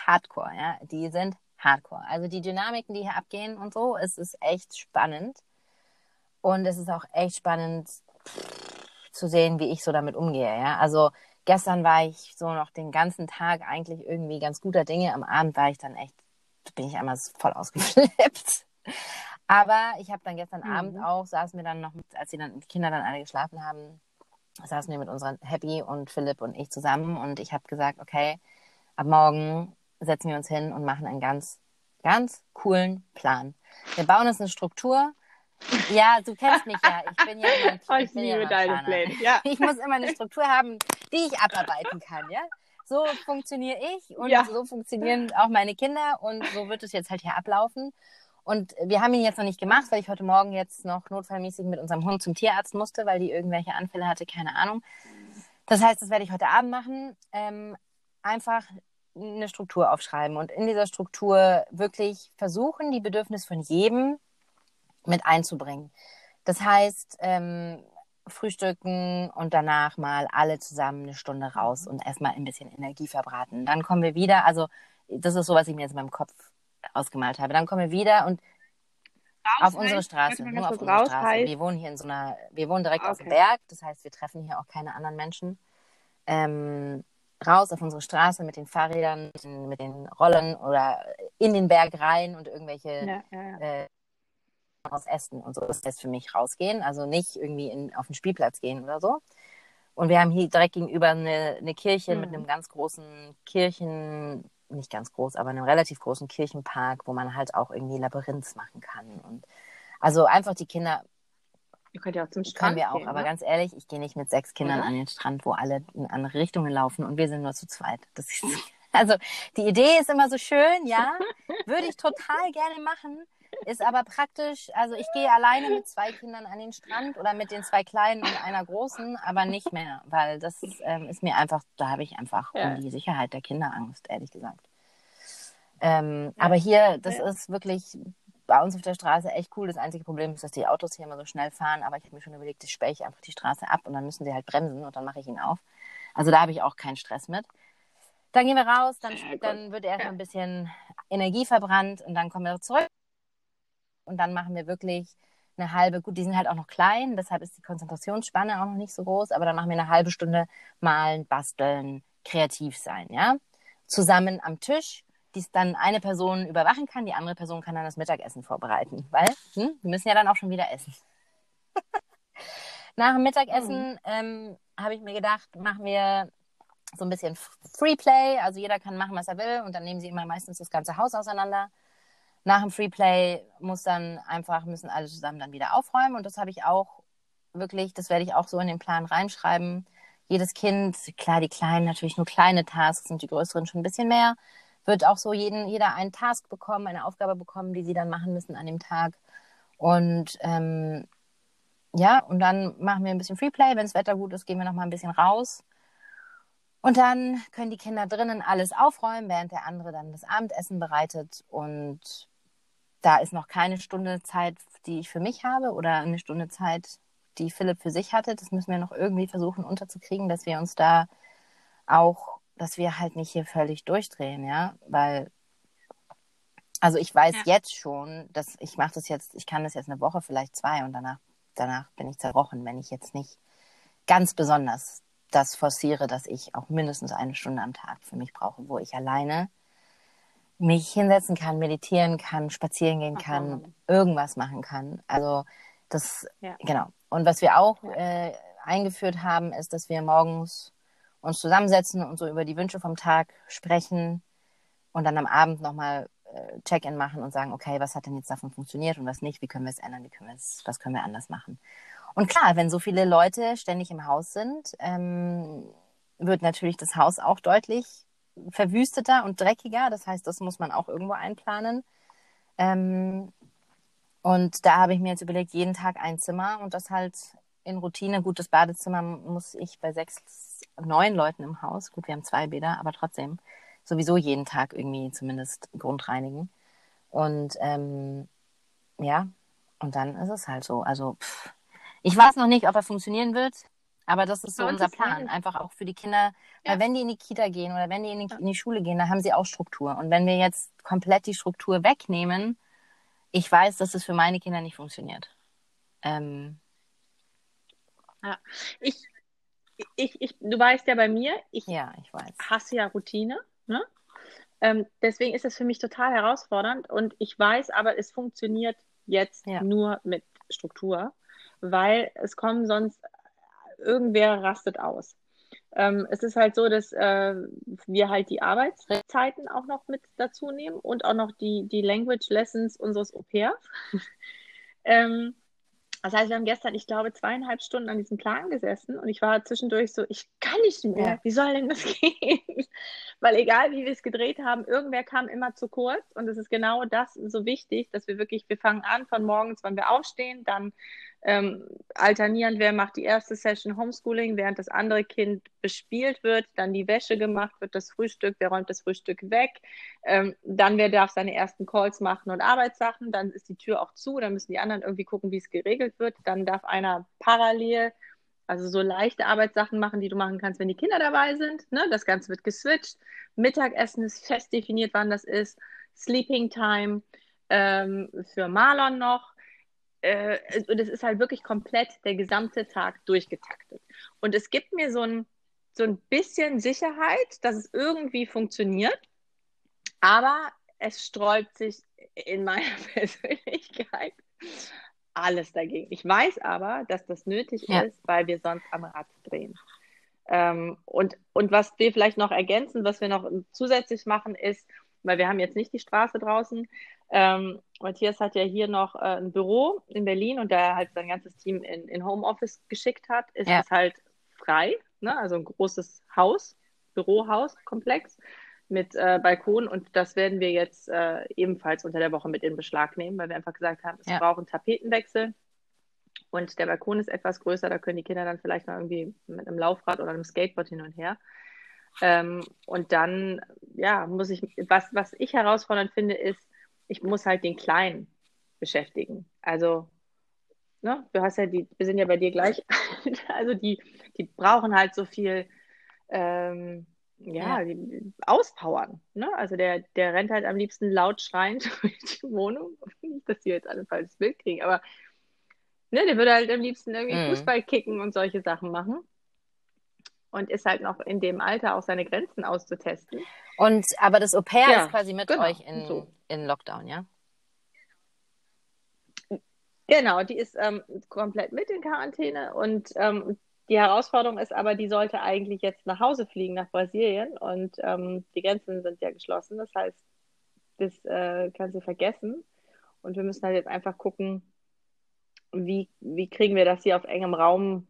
Hardcore, ja. Die sind Hardcore. Also die Dynamiken, die hier abgehen und so, es ist echt spannend. Und es ist auch echt spannend zu sehen, wie ich so damit umgehe, ja. Also gestern war ich so noch den ganzen Tag eigentlich irgendwie ganz guter Dinge. Am Abend war ich dann echt, bin ich einmal voll ausgeflippt. Aber ich habe dann gestern mhm. Abend auch, saßen wir dann noch, als die, dann, die Kinder dann alle geschlafen haben, saßen wir mit unseren Happy und Philipp und ich zusammen und ich habe gesagt, okay, ab morgen setzen wir uns hin und machen einen ganz, ganz coolen Plan. Wir bauen uns eine Struktur. Ja, du kennst mich ja. Ich bin ja immer, *laughs*
oh, ich, ich liebe deine Pläne. Ja. *laughs*
Ich muss immer eine Struktur haben, die ich abarbeiten kann, ja. So funktioniere ich und ja. so funktionieren auch meine Kinder und so wird es jetzt halt hier ablaufen. Und wir haben ihn jetzt noch nicht gemacht, weil ich heute Morgen jetzt noch notfallmäßig mit unserem Hund zum Tierarzt musste, weil die irgendwelche Anfälle hatte, keine Ahnung. Das heißt, das werde ich heute Abend machen. Ähm, einfach eine Struktur aufschreiben und in dieser Struktur wirklich versuchen, die Bedürfnisse von jedem mit einzubringen. Das heißt, ähm, frühstücken und danach mal alle zusammen eine Stunde raus und erstmal ein bisschen Energie verbraten. Dann kommen wir wieder. Also, das ist so, was ich mir jetzt in meinem Kopf ausgemalt habe. Dann kommen wir wieder und raus auf unsere Straße, nur auf unsere Straße. Heißt. Wir wohnen hier in so einer, wir wohnen direkt okay. auf dem Berg, das heißt, wir treffen hier auch keine anderen Menschen. Ähm, raus auf unsere Straße mit den Fahrrädern, mit den Rollen oder in den Berg rein und irgendwelche ja, ja, ja. Äh, aus Essen und so ist das für mich rausgehen. Also nicht irgendwie in, auf den Spielplatz gehen oder so. Und wir haben hier direkt gegenüber eine, eine Kirche mhm. mit einem ganz großen Kirchen, nicht ganz groß, aber einem relativ großen Kirchenpark, wo man halt auch irgendwie Labyrinth machen kann. Und also einfach die Kinder.
Ihr könnt ja auch zum Strand.
Können wir auch, gehen, aber ne? ganz ehrlich, ich gehe nicht mit sechs Kindern mhm. an den Strand, wo alle in andere Richtungen laufen und wir sind nur zu zweit. Das ist, *laughs* also die Idee ist immer so schön, ja, *laughs* würde ich total gerne machen. Ist aber praktisch, also ich gehe alleine mit zwei Kindern an den Strand oder mit den zwei kleinen und einer großen, aber nicht mehr, weil das ähm, ist mir einfach, da habe ich einfach ja. um die Sicherheit der Kinder Angst, ehrlich gesagt. Ähm, ja. Aber hier, das ja. ist wirklich bei uns auf der Straße echt cool. Das einzige Problem ist, dass die Autos hier immer so schnell fahren, aber ich habe mir schon überlegt, ich sperre ich einfach die Straße ab und dann müssen sie halt bremsen und dann mache ich ihn auf. Also da habe ich auch keinen Stress mit. Dann gehen wir raus, dann, dann wird erst ja. ein bisschen Energie verbrannt und dann kommen wir zurück und dann machen wir wirklich eine halbe, gut, die sind halt auch noch klein, deshalb ist die Konzentrationsspanne auch noch nicht so groß, aber dann machen wir eine halbe Stunde malen, basteln, kreativ sein, ja. Zusammen am Tisch, die es dann eine Person überwachen kann, die andere Person kann dann das Mittagessen vorbereiten, weil hm, wir müssen ja dann auch schon wieder essen. Nach dem Mittagessen mhm. ähm, habe ich mir gedacht, machen wir so ein bisschen Freeplay, also jeder kann machen, was er will und dann nehmen sie immer meistens das ganze Haus auseinander nach dem Freeplay muss dann einfach, müssen alle zusammen dann wieder aufräumen. Und das habe ich auch wirklich, das werde ich auch so in den Plan reinschreiben. Jedes Kind, klar, die Kleinen natürlich nur kleine Tasks und die Größeren schon ein bisschen mehr, wird auch so jeden, jeder einen Task bekommen, eine Aufgabe bekommen, die sie dann machen müssen an dem Tag. Und ähm, ja, und dann machen wir ein bisschen Freeplay. Wenn das Wetter gut ist, gehen wir noch mal ein bisschen raus. Und dann können die Kinder drinnen alles aufräumen, während der andere dann das Abendessen bereitet. Und da ist noch keine Stunde Zeit, die ich für mich habe oder eine Stunde Zeit, die Philipp für sich hatte. Das müssen wir noch irgendwie versuchen unterzukriegen, dass wir uns da auch, dass wir halt nicht hier völlig durchdrehen, ja, weil also ich weiß ja. jetzt schon, dass ich mache das jetzt, ich kann das jetzt eine Woche, vielleicht zwei und danach, danach bin ich zerbrochen, wenn ich jetzt nicht ganz besonders das forciere, dass ich auch mindestens eine Stunde am Tag für mich brauche, wo ich alleine mich hinsetzen kann, meditieren kann, spazieren gehen kann, Ach, irgendwas machen kann. Also das, ja. genau. Und was wir auch äh, eingeführt haben, ist, dass wir morgens uns zusammensetzen und so über die Wünsche vom Tag sprechen und dann am Abend nochmal äh, Check-in machen und sagen, okay, was hat denn jetzt davon funktioniert und was nicht, wie können wir es ändern, wie können wir es, was können wir anders machen. Und klar, wenn so viele Leute ständig im Haus sind, ähm, wird natürlich das Haus auch deutlich verwüsteter und dreckiger. Das heißt, das muss man auch irgendwo einplanen. Ähm, und da habe ich mir jetzt überlegt, jeden Tag ein Zimmer und das halt in Routine. Gut, das Badezimmer muss ich bei sechs, neun Leuten im Haus, gut, wir haben zwei Bäder, aber trotzdem sowieso jeden Tag irgendwie zumindest grundreinigen. Und ähm, ja, und dann ist es halt so. Also pff, ich weiß noch nicht, ob er funktionieren wird. Aber das ist so unser Plan, einfach auch für die Kinder. Ja. Weil wenn die in die Kita gehen oder wenn die in die, in die Schule gehen, dann haben sie auch Struktur. Und wenn wir jetzt komplett die Struktur wegnehmen, ich weiß, dass es für meine Kinder nicht funktioniert. Ähm,
ja, ich, ich, ich, du weißt ja bei mir, ich,
ja, ich weiß.
hasse ja Routine. Ne? Ähm, deswegen ist es für mich total herausfordernd und ich weiß aber, es funktioniert jetzt ja. nur mit Struktur, weil es kommen sonst irgendwer rastet aus. Ähm, es ist halt so, dass äh, wir halt die Arbeitszeiten auch noch mit dazu nehmen und auch noch die, die Language Lessons unseres Au-pairs. *laughs* ähm, das heißt, wir haben gestern, ich glaube, zweieinhalb Stunden an diesem Plan gesessen und ich war zwischendurch so, ich kann nicht mehr. Wie soll denn das *laughs* gehen? Weil egal, wie wir es gedreht haben, irgendwer kam immer zu kurz und es ist genau das so wichtig, dass wir wirklich, wir fangen an von morgens, wenn wir aufstehen, dann ähm, alternierend, wer macht die erste Session Homeschooling, während das andere Kind bespielt wird, dann die Wäsche gemacht wird, das Frühstück, wer räumt das Frühstück weg, ähm, dann wer darf seine ersten Calls machen und Arbeitssachen, dann ist die Tür auch zu, dann müssen die anderen irgendwie gucken, wie es geregelt wird, dann darf einer parallel also so leichte Arbeitssachen machen, die du machen kannst, wenn die Kinder dabei sind. Ne? Das Ganze wird geswitcht. Mittagessen ist fest definiert, wann das ist. Sleeping Time ähm, für Marlon noch äh, und es ist halt wirklich komplett der gesamte Tag durchgetaktet. Und es gibt mir so ein, so ein bisschen Sicherheit, dass es irgendwie funktioniert, aber es sträubt sich in meiner *laughs* Persönlichkeit alles dagegen. Ich weiß aber, dass das nötig ja. ist, weil wir sonst am Rad drehen. Ähm, und, und was wir vielleicht noch ergänzen, was wir noch zusätzlich machen, ist, weil wir haben jetzt nicht die Straße draußen. Ähm, Matthias hat ja hier noch äh, ein Büro in Berlin und da er halt sein ganzes Team in, in Homeoffice geschickt hat, ist ja. es halt frei, ne? also ein großes Haus, Bürohaus, Komplex mit äh, Balkon und das werden wir jetzt äh, ebenfalls unter der Woche mit in Beschlag nehmen, weil wir einfach gesagt haben, es ja. braucht einen Tapetenwechsel und der Balkon ist etwas größer, da können die Kinder dann vielleicht noch irgendwie mit einem Laufrad oder einem Skateboard hin und her. Ähm, und dann, ja, muss ich, was, was ich herausfordernd finde, ist, ich muss halt den Kleinen beschäftigen. Also, ne, du hast ja die, wir sind ja bei dir gleich, *laughs* also die, die brauchen halt so viel, ähm, ja, ja. Auspowern. Ne? Also der, der rennt halt am liebsten laut schreiend *laughs* durch die Wohnung. Nicht, dass die jetzt alle falsches Bild kriegen, aber ne, der würde halt am liebsten irgendwie mhm. Fußball kicken und solche Sachen machen und ist halt noch in dem Alter auch seine Grenzen auszutesten.
Und aber das Au pair ja, ist quasi mit genau, euch in, so. in Lockdown, ja?
Genau, die ist ähm, komplett mit in Quarantäne und ähm, die Herausforderung ist aber, die sollte eigentlich jetzt nach Hause fliegen, nach Brasilien und ähm, die Grenzen sind ja geschlossen. Das heißt, das äh, kann sie vergessen und wir müssen halt jetzt einfach gucken, wie, wie kriegen wir das hier auf engem Raum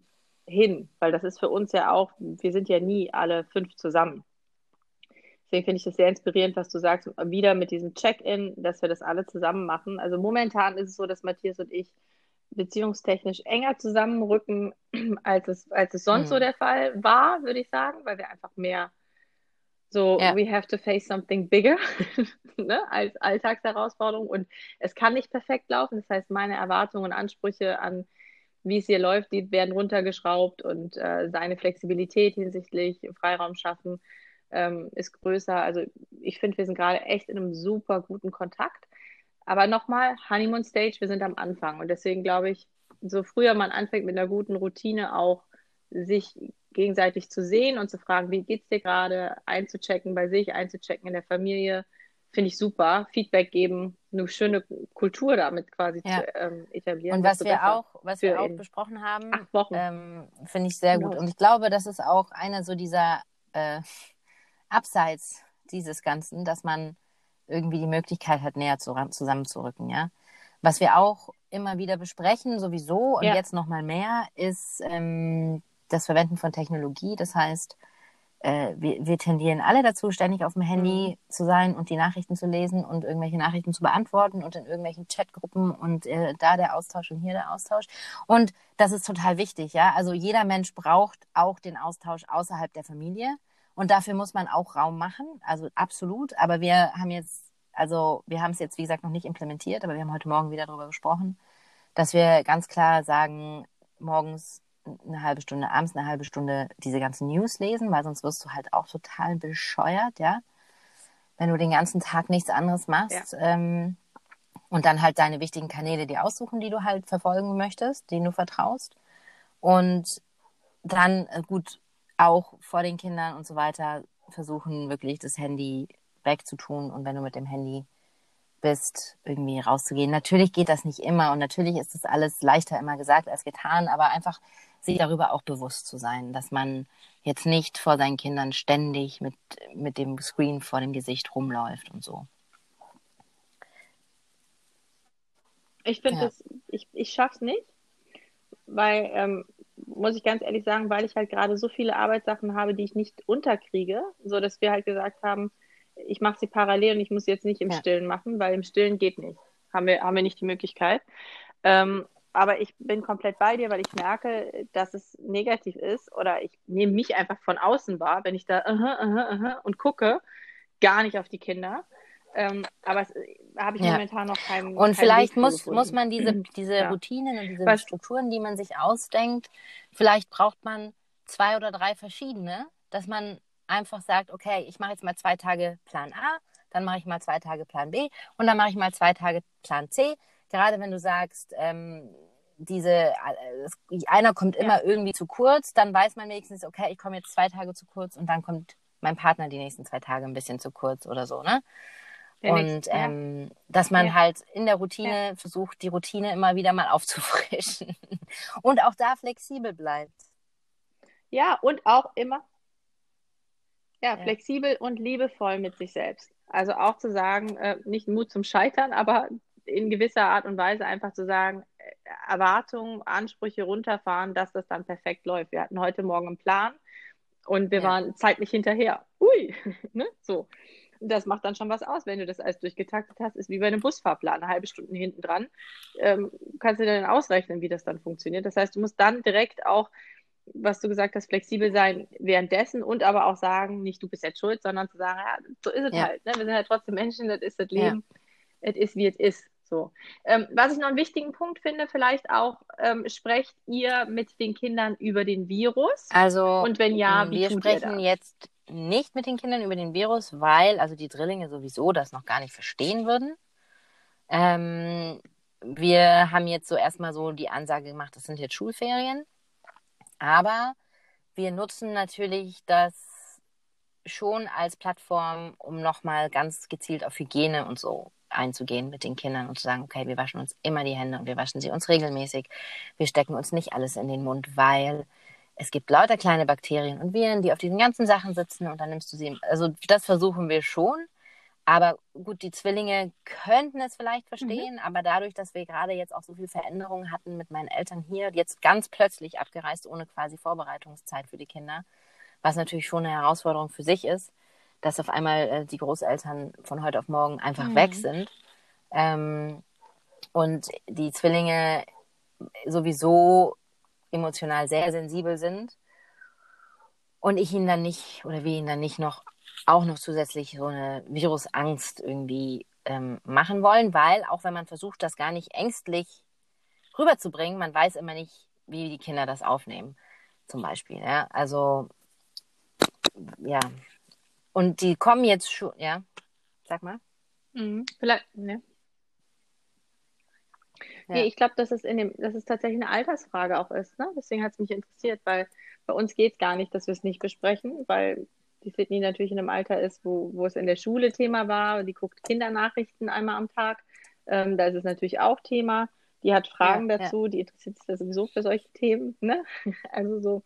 hin, weil das ist für uns ja auch, wir sind ja nie alle fünf zusammen. Deswegen finde ich das sehr inspirierend, was du sagst, wieder mit diesem Check-in, dass wir das alle zusammen machen. Also momentan ist es so, dass Matthias und ich beziehungstechnisch enger zusammenrücken, *clears throat* als es, als es sonst mhm. so der Fall war, würde ich sagen, weil wir einfach mehr so, ja. we have to face something bigger *laughs* ne, als Alltagsherausforderung. Und es kann nicht perfekt laufen. Das heißt, meine Erwartungen und Ansprüche an wie es hier läuft, die werden runtergeschraubt und äh, seine Flexibilität hinsichtlich Freiraum schaffen ähm, ist größer. Also ich finde, wir sind gerade echt in einem super guten Kontakt. Aber nochmal, Honeymoon Stage, wir sind am Anfang. Und deswegen glaube ich, so früher man anfängt mit einer guten Routine auch sich gegenseitig zu sehen und zu fragen, wie geht es dir gerade, einzuchecken bei sich, einzuchecken in der Familie, finde ich super. Feedback geben, eine schöne Kultur damit quasi ja. zu ähm, etablieren.
Und was wir auch, was wir auch besprochen haben, ähm, finde ich sehr gut. Und ich glaube, das ist auch einer so dieser äh, *laughs* Abseits dieses Ganzen, dass man irgendwie die Möglichkeit hat, näher zu, zusammenzurücken, ja. Was wir auch immer wieder besprechen, sowieso und ja. jetzt noch mal mehr, ist ähm, das Verwenden von Technologie. Das heißt, äh, wir, wir tendieren alle dazu, ständig auf dem Handy mhm. zu sein und die Nachrichten zu lesen und irgendwelche Nachrichten zu beantworten und in irgendwelchen Chatgruppen und äh, da der Austausch und hier der Austausch. Und das ist total wichtig, ja. Also jeder Mensch braucht auch den Austausch außerhalb der Familie. Und dafür muss man auch Raum machen, also absolut. Aber wir haben jetzt, also wir haben es jetzt, wie gesagt, noch nicht implementiert, aber wir haben heute Morgen wieder darüber gesprochen, dass wir ganz klar sagen, morgens eine halbe Stunde, abends eine halbe Stunde diese ganzen News lesen, weil sonst wirst du halt auch total bescheuert, ja. Wenn du den ganzen Tag nichts anderes machst. Ja. Ähm, und dann halt deine wichtigen Kanäle dir aussuchen, die du halt verfolgen möchtest, denen du vertraust. Und dann, äh, gut, auch vor den Kindern und so weiter versuchen, wirklich das Handy wegzutun. Und wenn du mit dem Handy bist, irgendwie rauszugehen. Natürlich geht das nicht immer und natürlich ist das alles leichter immer gesagt als getan, aber einfach sich darüber auch bewusst zu sein, dass man jetzt nicht vor seinen Kindern ständig mit, mit dem Screen vor dem Gesicht rumläuft und so.
Ich finde ja. ich, ich schaff's nicht, weil, ähm, muss ich ganz ehrlich sagen, weil ich halt gerade so viele Arbeitssachen habe, die ich nicht unterkriege, so dass wir halt gesagt haben, ich mache sie parallel und ich muss sie jetzt nicht im ja. Stillen machen, weil im Stillen geht nicht. Haben wir, haben wir nicht die Möglichkeit. Ähm, aber ich bin komplett bei dir, weil ich merke, dass es negativ ist oder ich nehme mich einfach von außen wahr, wenn ich da uh -huh, uh -huh, uh -huh, und gucke, gar nicht auf die Kinder. Ähm, aber äh, habe ich ja. momentan noch keinen.
Und kein vielleicht muss, muss man diese, diese ja. Routinen und diese Was? Strukturen, die man sich ausdenkt, vielleicht braucht man zwei oder drei verschiedene, dass man einfach sagt, okay, ich mache jetzt mal zwei Tage Plan A, dann mache ich mal zwei Tage Plan B und dann mache ich mal zwei Tage Plan C gerade wenn du sagst, ähm, diese, äh, einer kommt immer ja. irgendwie zu kurz, dann weiß man wenigstens, okay, ich komme jetzt zwei Tage zu kurz und dann kommt mein Partner die nächsten zwei Tage ein bisschen zu kurz oder so, ne? Der und nächste, ähm, ja. dass man ja. halt in der Routine versucht, die Routine immer wieder mal *laughs* aufzufrischen und auch da flexibel bleibt.
Ja, und auch immer ja, flexibel und liebevoll mit sich selbst. Also auch zu sagen, äh, nicht Mut zum Scheitern, aber in gewisser Art und Weise einfach zu sagen, äh, Erwartungen, Ansprüche runterfahren, dass das dann perfekt läuft. Wir hatten heute Morgen einen Plan und wir waren zeitlich hinterher. Ui, *laughs* ne? so das macht dann schon was aus, wenn du das alles durchgetaktet hast. Ist wie bei einem Busfahrplan, eine halbe Stunde hinten dran. Ähm, kannst du dann ausrechnen, wie das dann funktioniert. Das heißt, du musst dann direkt auch, was du gesagt hast, flexibel sein währenddessen und aber auch sagen, nicht du bist jetzt schuld, sondern zu sagen, ja, so ist es ja. halt. Ne? Wir sind halt trotzdem Menschen, das ist das Leben, es ist wie es ist. So. Ähm, was ich noch einen wichtigen Punkt finde, vielleicht auch, ähm, sprecht ihr mit den Kindern über den Virus?
Also,
und wenn ja,
wie wir sprechen jetzt nicht mit den Kindern über den Virus, weil also die Drillinge sowieso das noch gar nicht verstehen würden. Ähm, wir haben jetzt so erstmal so die Ansage gemacht, das sind jetzt Schulferien. Aber wir nutzen natürlich das schon als Plattform, um nochmal ganz gezielt auf Hygiene und so einzugehen mit den Kindern und zu sagen, okay, wir waschen uns immer die Hände und wir waschen sie uns regelmäßig. Wir stecken uns nicht alles in den Mund, weil es gibt lauter kleine Bakterien und Viren, die auf diesen ganzen Sachen sitzen und dann nimmst du sie. Also das versuchen wir schon. Aber gut, die Zwillinge könnten es vielleicht verstehen, mhm. aber dadurch, dass wir gerade jetzt auch so viel Veränderungen hatten mit meinen Eltern hier, jetzt ganz plötzlich abgereist, ohne quasi Vorbereitungszeit für die Kinder, was natürlich schon eine Herausforderung für sich ist, dass auf einmal äh, die Großeltern von heute auf morgen einfach mhm. weg sind. Ähm, und die Zwillinge sowieso emotional sehr sensibel sind und ich ihn dann nicht oder wir ihn dann nicht noch auch noch zusätzlich so eine Virusangst irgendwie ähm, machen wollen, weil auch wenn man versucht, das gar nicht ängstlich rüberzubringen, man weiß immer nicht, wie die Kinder das aufnehmen, zum Beispiel. Ja? Also ja. Und die kommen jetzt schon, ja, sag mal.
Mhm. Vielleicht, ne. Ja. Nee, ich glaube, dass es in dem, dass es tatsächlich eine Altersfrage auch ist. Ne? Deswegen hat es mich interessiert, weil bei uns geht es gar nicht, dass wir es nicht besprechen, weil die Sydney natürlich in einem Alter ist, wo, wo es in der Schule Thema war. Die guckt Kindernachrichten einmal am Tag. Ähm, da ist es natürlich auch Thema. Die hat Fragen ja, dazu, ja. die interessiert sich ja sowieso für solche Themen. Ne? *laughs* Also so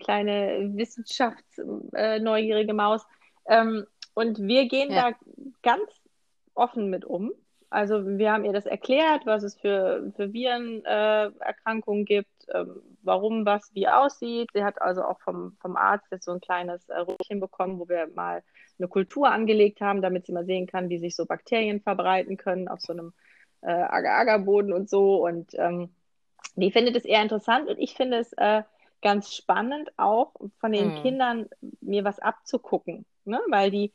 kleine wissenschaftsneugierige äh, Maus. Ähm, und wir gehen ja. da ganz offen mit um. Also wir haben ihr das erklärt, was es für, für Virenerkrankungen äh, gibt, ähm, warum was wie aussieht. Sie hat also auch vom, vom Arzt jetzt so ein kleines äh, Röhrchen bekommen, wo wir mal eine Kultur angelegt haben, damit sie mal sehen kann, wie sich so Bakterien verbreiten können auf so einem äh, Agar-Agar-Boden und so. Und ähm, die findet es eher interessant und ich finde es äh, ganz spannend, auch von den hm. Kindern mir was abzugucken, ne? weil die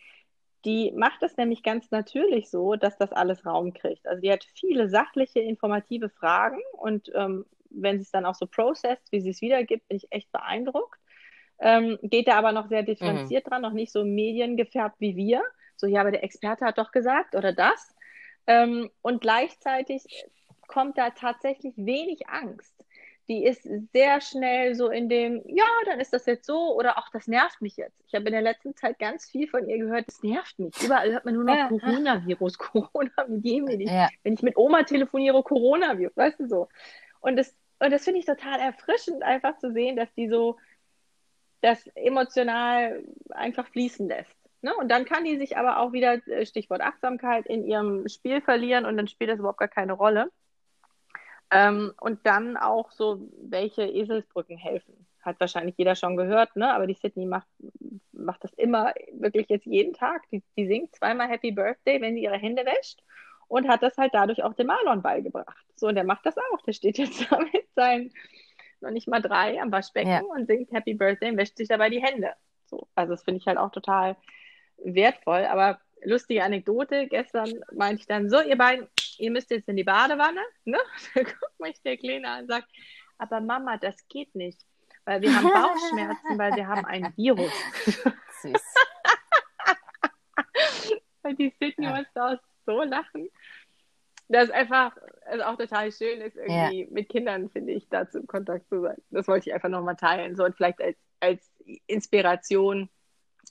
die macht es nämlich ganz natürlich so, dass das alles Raum kriegt. Also die hat viele sachliche, informative Fragen und ähm, wenn sie es dann auch so processed, wie sie es wiedergibt, bin ich echt beeindruckt. Ähm, geht da aber noch sehr differenziert mhm. dran, noch nicht so mediengefärbt wie wir. So, ja, aber der Experte hat doch gesagt oder das. Ähm, und gleichzeitig kommt da tatsächlich wenig Angst die ist sehr schnell so in dem, ja, dann ist das jetzt so oder auch das nervt mich jetzt. Ich habe in der letzten Zeit ganz viel von ihr gehört, das nervt mich. Überall hört man nur noch ja. Coronavirus, *laughs* Corona mit jedem, ja. wenn ich mit Oma telefoniere, Coronavirus, weißt du so. Und das, und das finde ich total erfrischend, einfach zu sehen, dass die so das emotional einfach fließen lässt. Ne? Und dann kann die sich aber auch wieder, äh, Stichwort Achtsamkeit, in ihrem Spiel verlieren und dann spielt das überhaupt gar keine Rolle. Ähm, und dann auch so, welche Eselsbrücken helfen. Hat wahrscheinlich jeder schon gehört, ne? aber die Sydney macht, macht das immer, wirklich jetzt jeden Tag. Die, die singt zweimal Happy Birthday, wenn sie ihre Hände wäscht und hat das halt dadurch auch dem Marlon beigebracht. So, und der macht das auch. Der steht jetzt *laughs* da mit seinen noch nicht mal drei am Waschbecken ja. und singt Happy Birthday und wäscht sich dabei die Hände. So, also das finde ich halt auch total wertvoll. Aber lustige Anekdote, gestern meinte ich dann, so ihr beiden, ihr müsst jetzt in die Badewanne. Ne? *laughs* Da guckt mich der Kleine an und sagt, aber Mama, das geht nicht, weil wir haben Bauchschmerzen, weil wir haben ein Virus. *laughs* Süß. *laughs* weil die Sydney ja. musste auch so lachen. Das ist einfach, also auch total schön ist, irgendwie ja. mit Kindern, finde ich, dazu in Kontakt zu sein. Das wollte ich einfach nochmal teilen. So und vielleicht als, als Inspiration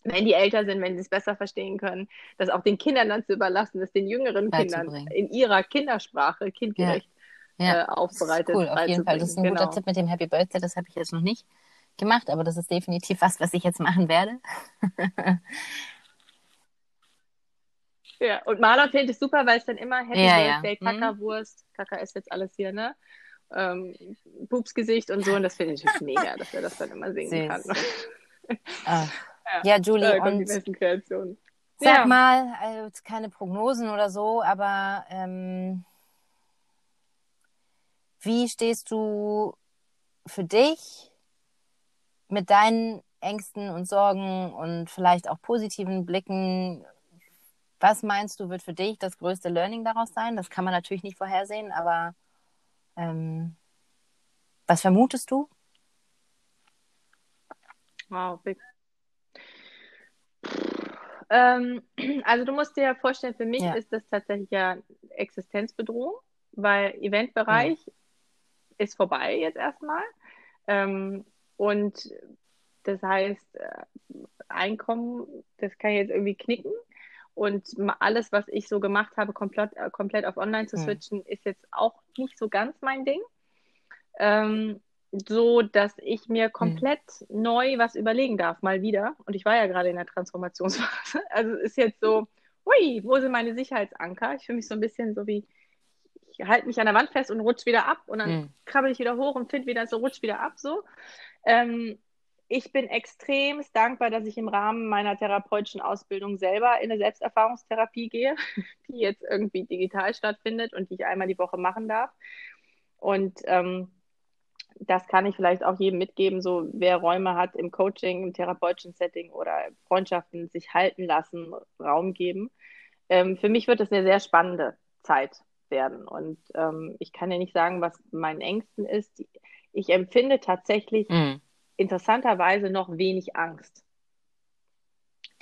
wenn die älter sind, wenn sie es besser verstehen können, das auch den Kindern dann zu überlassen, das den jüngeren Kindern in ihrer Kindersprache kindgerecht ja. Ja. Äh, aufbereitet.
Cool, auf jeden Fall. Das ist ein genau. guter Tipp mit dem Happy Birthday, das habe ich jetzt noch nicht gemacht, aber das ist definitiv was, was ich jetzt machen werde. *laughs*
ja, und Marlon findet es super, weil es dann immer Happy ja, Birthday, ja. Kackerwurst, mhm. Kacker ist jetzt alles hier, ne? Ähm, Pupsgesicht und so, und das finde ich mega, dass er das dann immer singen Süß. kann. *laughs*
Ach. Ja, Julie, da und
Kreationen.
sag ja. mal, also keine Prognosen oder so, aber ähm, wie stehst du für dich mit deinen Ängsten und Sorgen und vielleicht auch positiven Blicken? Was meinst du, wird für dich das größte Learning daraus sein? Das kann man natürlich nicht vorhersehen, aber ähm, was vermutest du?
Wow, big ähm, *clears throat* also du musst dir ja vorstellen, für mich ja. ist das tatsächlich ja Existenzbedrohung, weil Eventbereich ja. ist vorbei jetzt erstmal. Ähm, und das heißt, äh, Einkommen, das kann ich jetzt irgendwie knicken. Und alles, was ich so gemacht habe, komplett, äh, komplett auf Online zu switchen, mhm. ist jetzt auch nicht so ganz mein Ding. Ähm, so, dass ich mir hm. komplett mhm. neu was überlegen darf, mal wieder. Und ich war ja gerade in der Transformationsphase. *laughs* Also es ist jetzt so, hui, wo sind meine Sicherheitsanker? Ich fühle mich so ein bisschen so wie, ich halte mich an der Wand fest und rutsche wieder ab und dann mhm. krabbel ich wieder hoch und finde wieder so, rutsche wieder ab so. Ähm, ich bin extrem dankbar, dass ich im Rahmen meiner therapeutischen Ausbildung selber in eine Selbsterfahrungstherapie gehe, *laughs* die jetzt irgendwie digital stattfindet und die ich einmal die Woche machen darf. Und ähm, das kann ich vielleicht auch jedem mitgeben, so wer Räume hat im Coaching, im therapeutischen Setting oder Freundschaften sich halten lassen, Raum geben. Ähm, für mich wird es eine sehr spannende Zeit werden. Und ähm, ich kann ja nicht sagen, was meinen Ängsten ist. Ich empfinde tatsächlich mhm. interessanterweise noch wenig Angst.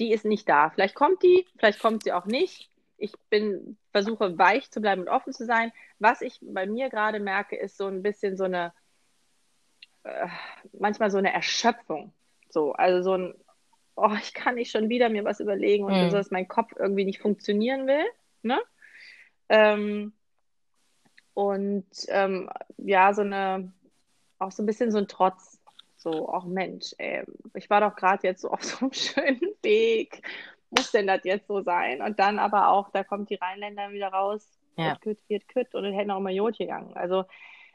Die ist nicht da. Vielleicht kommt die, vielleicht kommt sie auch nicht. Ich bin, versuche weich zu bleiben und offen zu sein. Was ich bei mir gerade merke, ist so ein bisschen so eine äh, manchmal so eine Erschöpfung. So, also so ein, oh, ich kann nicht schon wieder mir was überlegen und mhm. so, dass mein Kopf irgendwie nicht funktionieren will. Ne? Ähm, und ähm, ja, so eine, auch so ein bisschen so ein Trotz. So, auch Mensch, ey, ich war doch gerade jetzt so auf so einem *laughs* schönen Weg. Muss denn das jetzt so sein? Und dann aber auch, da kommt die Rheinländer wieder raus. Ja. Kütt, wird kütt und es hätte noch immer Jod gegangen. Also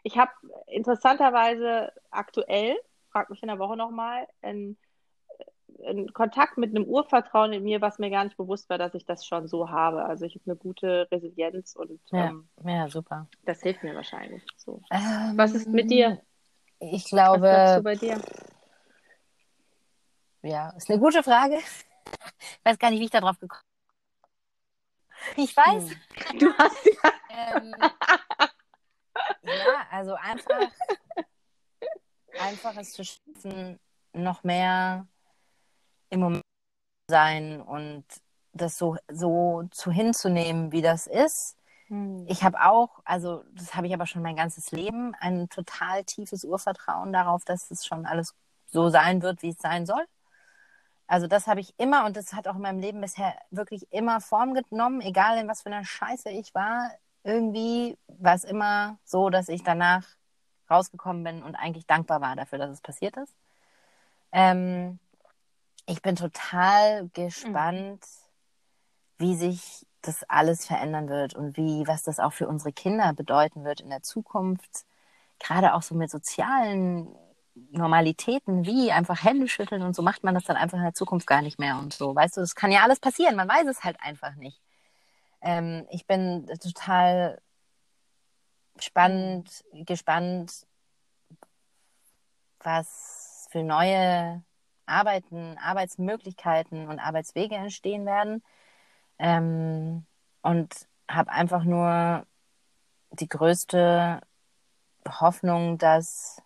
ich habe interessanterweise aktuell, frag mich in der Woche nochmal, einen, einen Kontakt mit einem Urvertrauen in mir, was mir gar nicht bewusst war, dass ich das schon so habe. Also ich habe eine gute Resilienz und
ja, ähm, ja super.
Das hilft mir wahrscheinlich. So. Ähm, was ist mit dir?
Ich glaube.
Was du bei dir?
Ja, ist eine gute Frage. Ich weiß gar nicht, wie ich darauf gekommen bin. Ich weiß.
Hm. Du hast ja. *laughs* ähm, *laughs*
ja, also einfach, einfach es zu schaffen, noch mehr im Moment sein und das so, so zu hinzunehmen, wie das ist. Hm. Ich habe auch, also das habe ich aber schon mein ganzes Leben, ein total tiefes Urvertrauen darauf, dass es schon alles so sein wird, wie es sein soll. Also das habe ich immer und das hat auch in meinem Leben bisher wirklich immer Form genommen, egal in was für einer Scheiße ich war irgendwie war es immer so, dass ich danach rausgekommen bin und eigentlich dankbar war dafür, dass es passiert ist. Ähm, ich bin total gespannt, mhm. wie sich das alles verändern wird und wie, was das auch für unsere Kinder bedeuten wird in der Zukunft. Gerade auch so mit sozialen Normalitäten wie einfach Hände schütteln und so macht man das dann einfach in der Zukunft gar nicht mehr und so. Weißt du, das kann ja alles passieren, man weiß es halt einfach nicht. Ähm, ich bin total spannend, gespannt, was für neue Arbeiten, Arbeitsmöglichkeiten und Arbeitswege entstehen werden. Ähm, und habe einfach nur die größte Hoffnung, dass,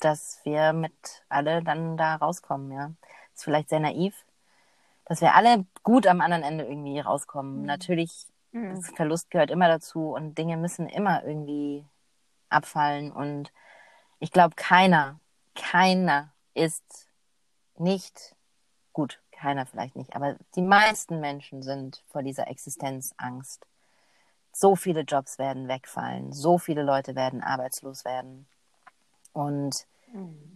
dass wir mit alle dann da rauskommen, ja. Ist vielleicht sehr naiv, dass wir alle gut am anderen Ende irgendwie rauskommen. Mhm. Natürlich, mhm. Verlust gehört immer dazu und Dinge müssen immer irgendwie abfallen. Und ich glaube, keiner, keiner ist nicht, gut, keiner vielleicht nicht, aber die meisten Menschen sind vor dieser Existenzangst. So viele Jobs werden wegfallen, so viele Leute werden arbeitslos werden. Und mhm.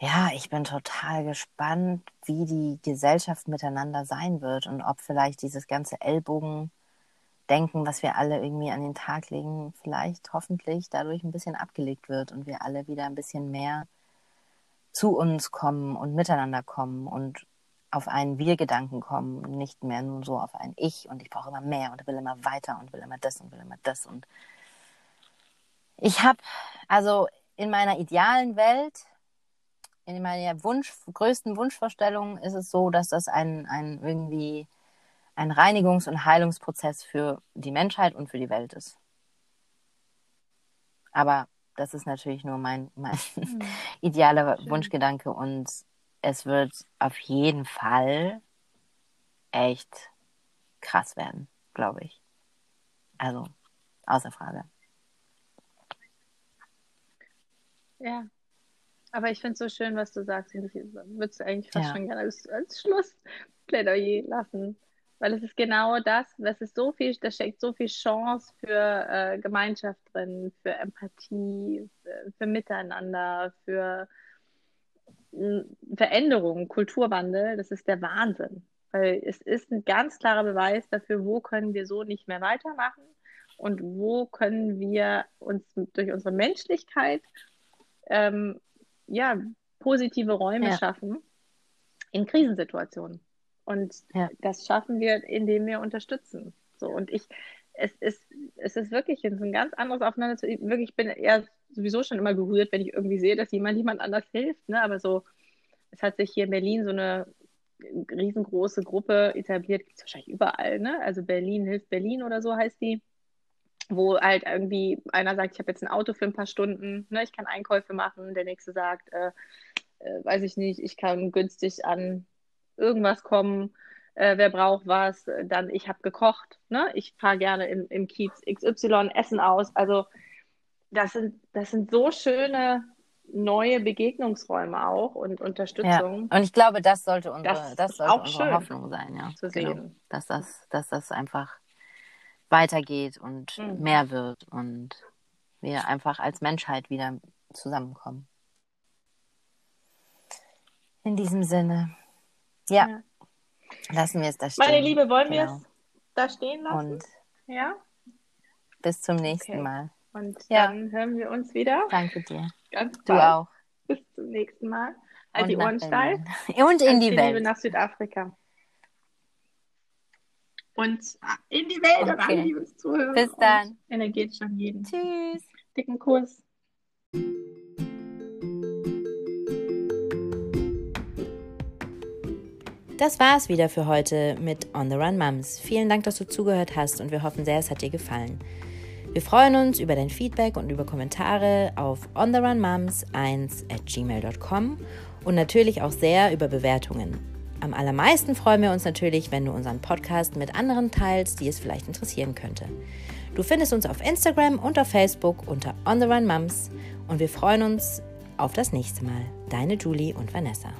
Ja, ich bin total gespannt, wie die Gesellschaft miteinander sein wird und ob vielleicht dieses ganze Ellbogen Denken, was wir alle irgendwie an den Tag legen, vielleicht hoffentlich dadurch ein bisschen abgelegt wird und wir alle wieder ein bisschen mehr zu uns kommen und miteinander kommen und auf einen Wir-Gedanken kommen, nicht mehr nur so auf ein Ich und ich brauche immer mehr und will immer weiter und will immer das und will immer das und ich habe also in meiner idealen Welt, in meiner Wunsch, größten Wunschvorstellung ist es so, dass das ein, ein irgendwie ein Reinigungs- und Heilungsprozess für die Menschheit und für die Welt ist. Aber das ist natürlich nur mein, mein mhm. *laughs* idealer Schön. Wunschgedanke und es wird auf jeden Fall echt krass werden, glaube ich. Also, außer Frage.
Ja, aber ich finde es so schön, was du sagst. Ich würde es eigentlich fast ja. schon gerne als, als Schlussplädoyer lassen. Weil es ist genau das, das ist so viel, da steckt so viel Chance für äh, Gemeinschaft drin, für Empathie, für, für Miteinander, für äh, Veränderung, Kulturwandel. Das ist der Wahnsinn. Weil es ist ein ganz klarer Beweis dafür, wo können wir so nicht mehr weitermachen und wo können wir uns durch unsere Menschlichkeit ähm, ja, positive Räume ja. schaffen in Krisensituationen. Und ja. das schaffen wir, indem wir unterstützen. So, und ich, es ist, es ist wirklich ein ganz anderes Aufeinander zu, wirklich, ich bin eher sowieso schon immer gerührt, wenn ich irgendwie sehe, dass jemand jemand anders hilft, ne, aber so, es hat sich hier in Berlin so eine riesengroße Gruppe etabliert, gibt es wahrscheinlich überall, ne, also Berlin hilft Berlin oder so heißt die, wo halt irgendwie einer sagt, ich habe jetzt ein Auto für ein paar Stunden, ne, ich kann Einkäufe machen, der nächste sagt, äh, äh, weiß ich nicht, ich kann günstig an irgendwas kommen, äh, wer braucht was, dann ich habe gekocht, ne? ich fahre gerne im, im Kiez XY Essen aus. Also das sind, das sind so schöne neue Begegnungsräume auch und Unterstützung.
Ja. Und ich glaube, das sollte unsere, das, das sollte unsere Hoffnung sein, ja. Zu genau. sehen. Dass das, dass das einfach weitergeht und mhm. mehr wird und wir einfach als Menschheit wieder zusammenkommen. In diesem Sinne. Ja. ja. Lassen wir es da
stehen. Meine Liebe, wollen genau. wir es da stehen lassen? Und ja.
Bis zum nächsten okay. Mal.
Und ja. dann hören wir uns wieder.
Danke dir.
Ganz
bald. Du auch.
Bis zum nächsten Mal. Halt die Ohren steil.
Und in die Welt.
Liebe nach Südafrika. Und in die Welt okay. und alle, die uns zuhören.
Bis dann.
Energetisch an jeden.
Tschüss.
Dicken Kuss.
Das war es wieder für heute mit On the Run Mums. Vielen Dank, dass du zugehört hast und wir hoffen sehr, es hat dir gefallen. Wir freuen uns über dein Feedback und über Kommentare auf ontherunmums1 at gmail.com und natürlich auch sehr über Bewertungen. Am allermeisten freuen wir uns natürlich, wenn du unseren Podcast mit anderen teilst, die es vielleicht interessieren könnte. Du findest uns auf Instagram und auf Facebook unter On the Run Mums und wir freuen uns auf das nächste Mal. Deine Julie und Vanessa.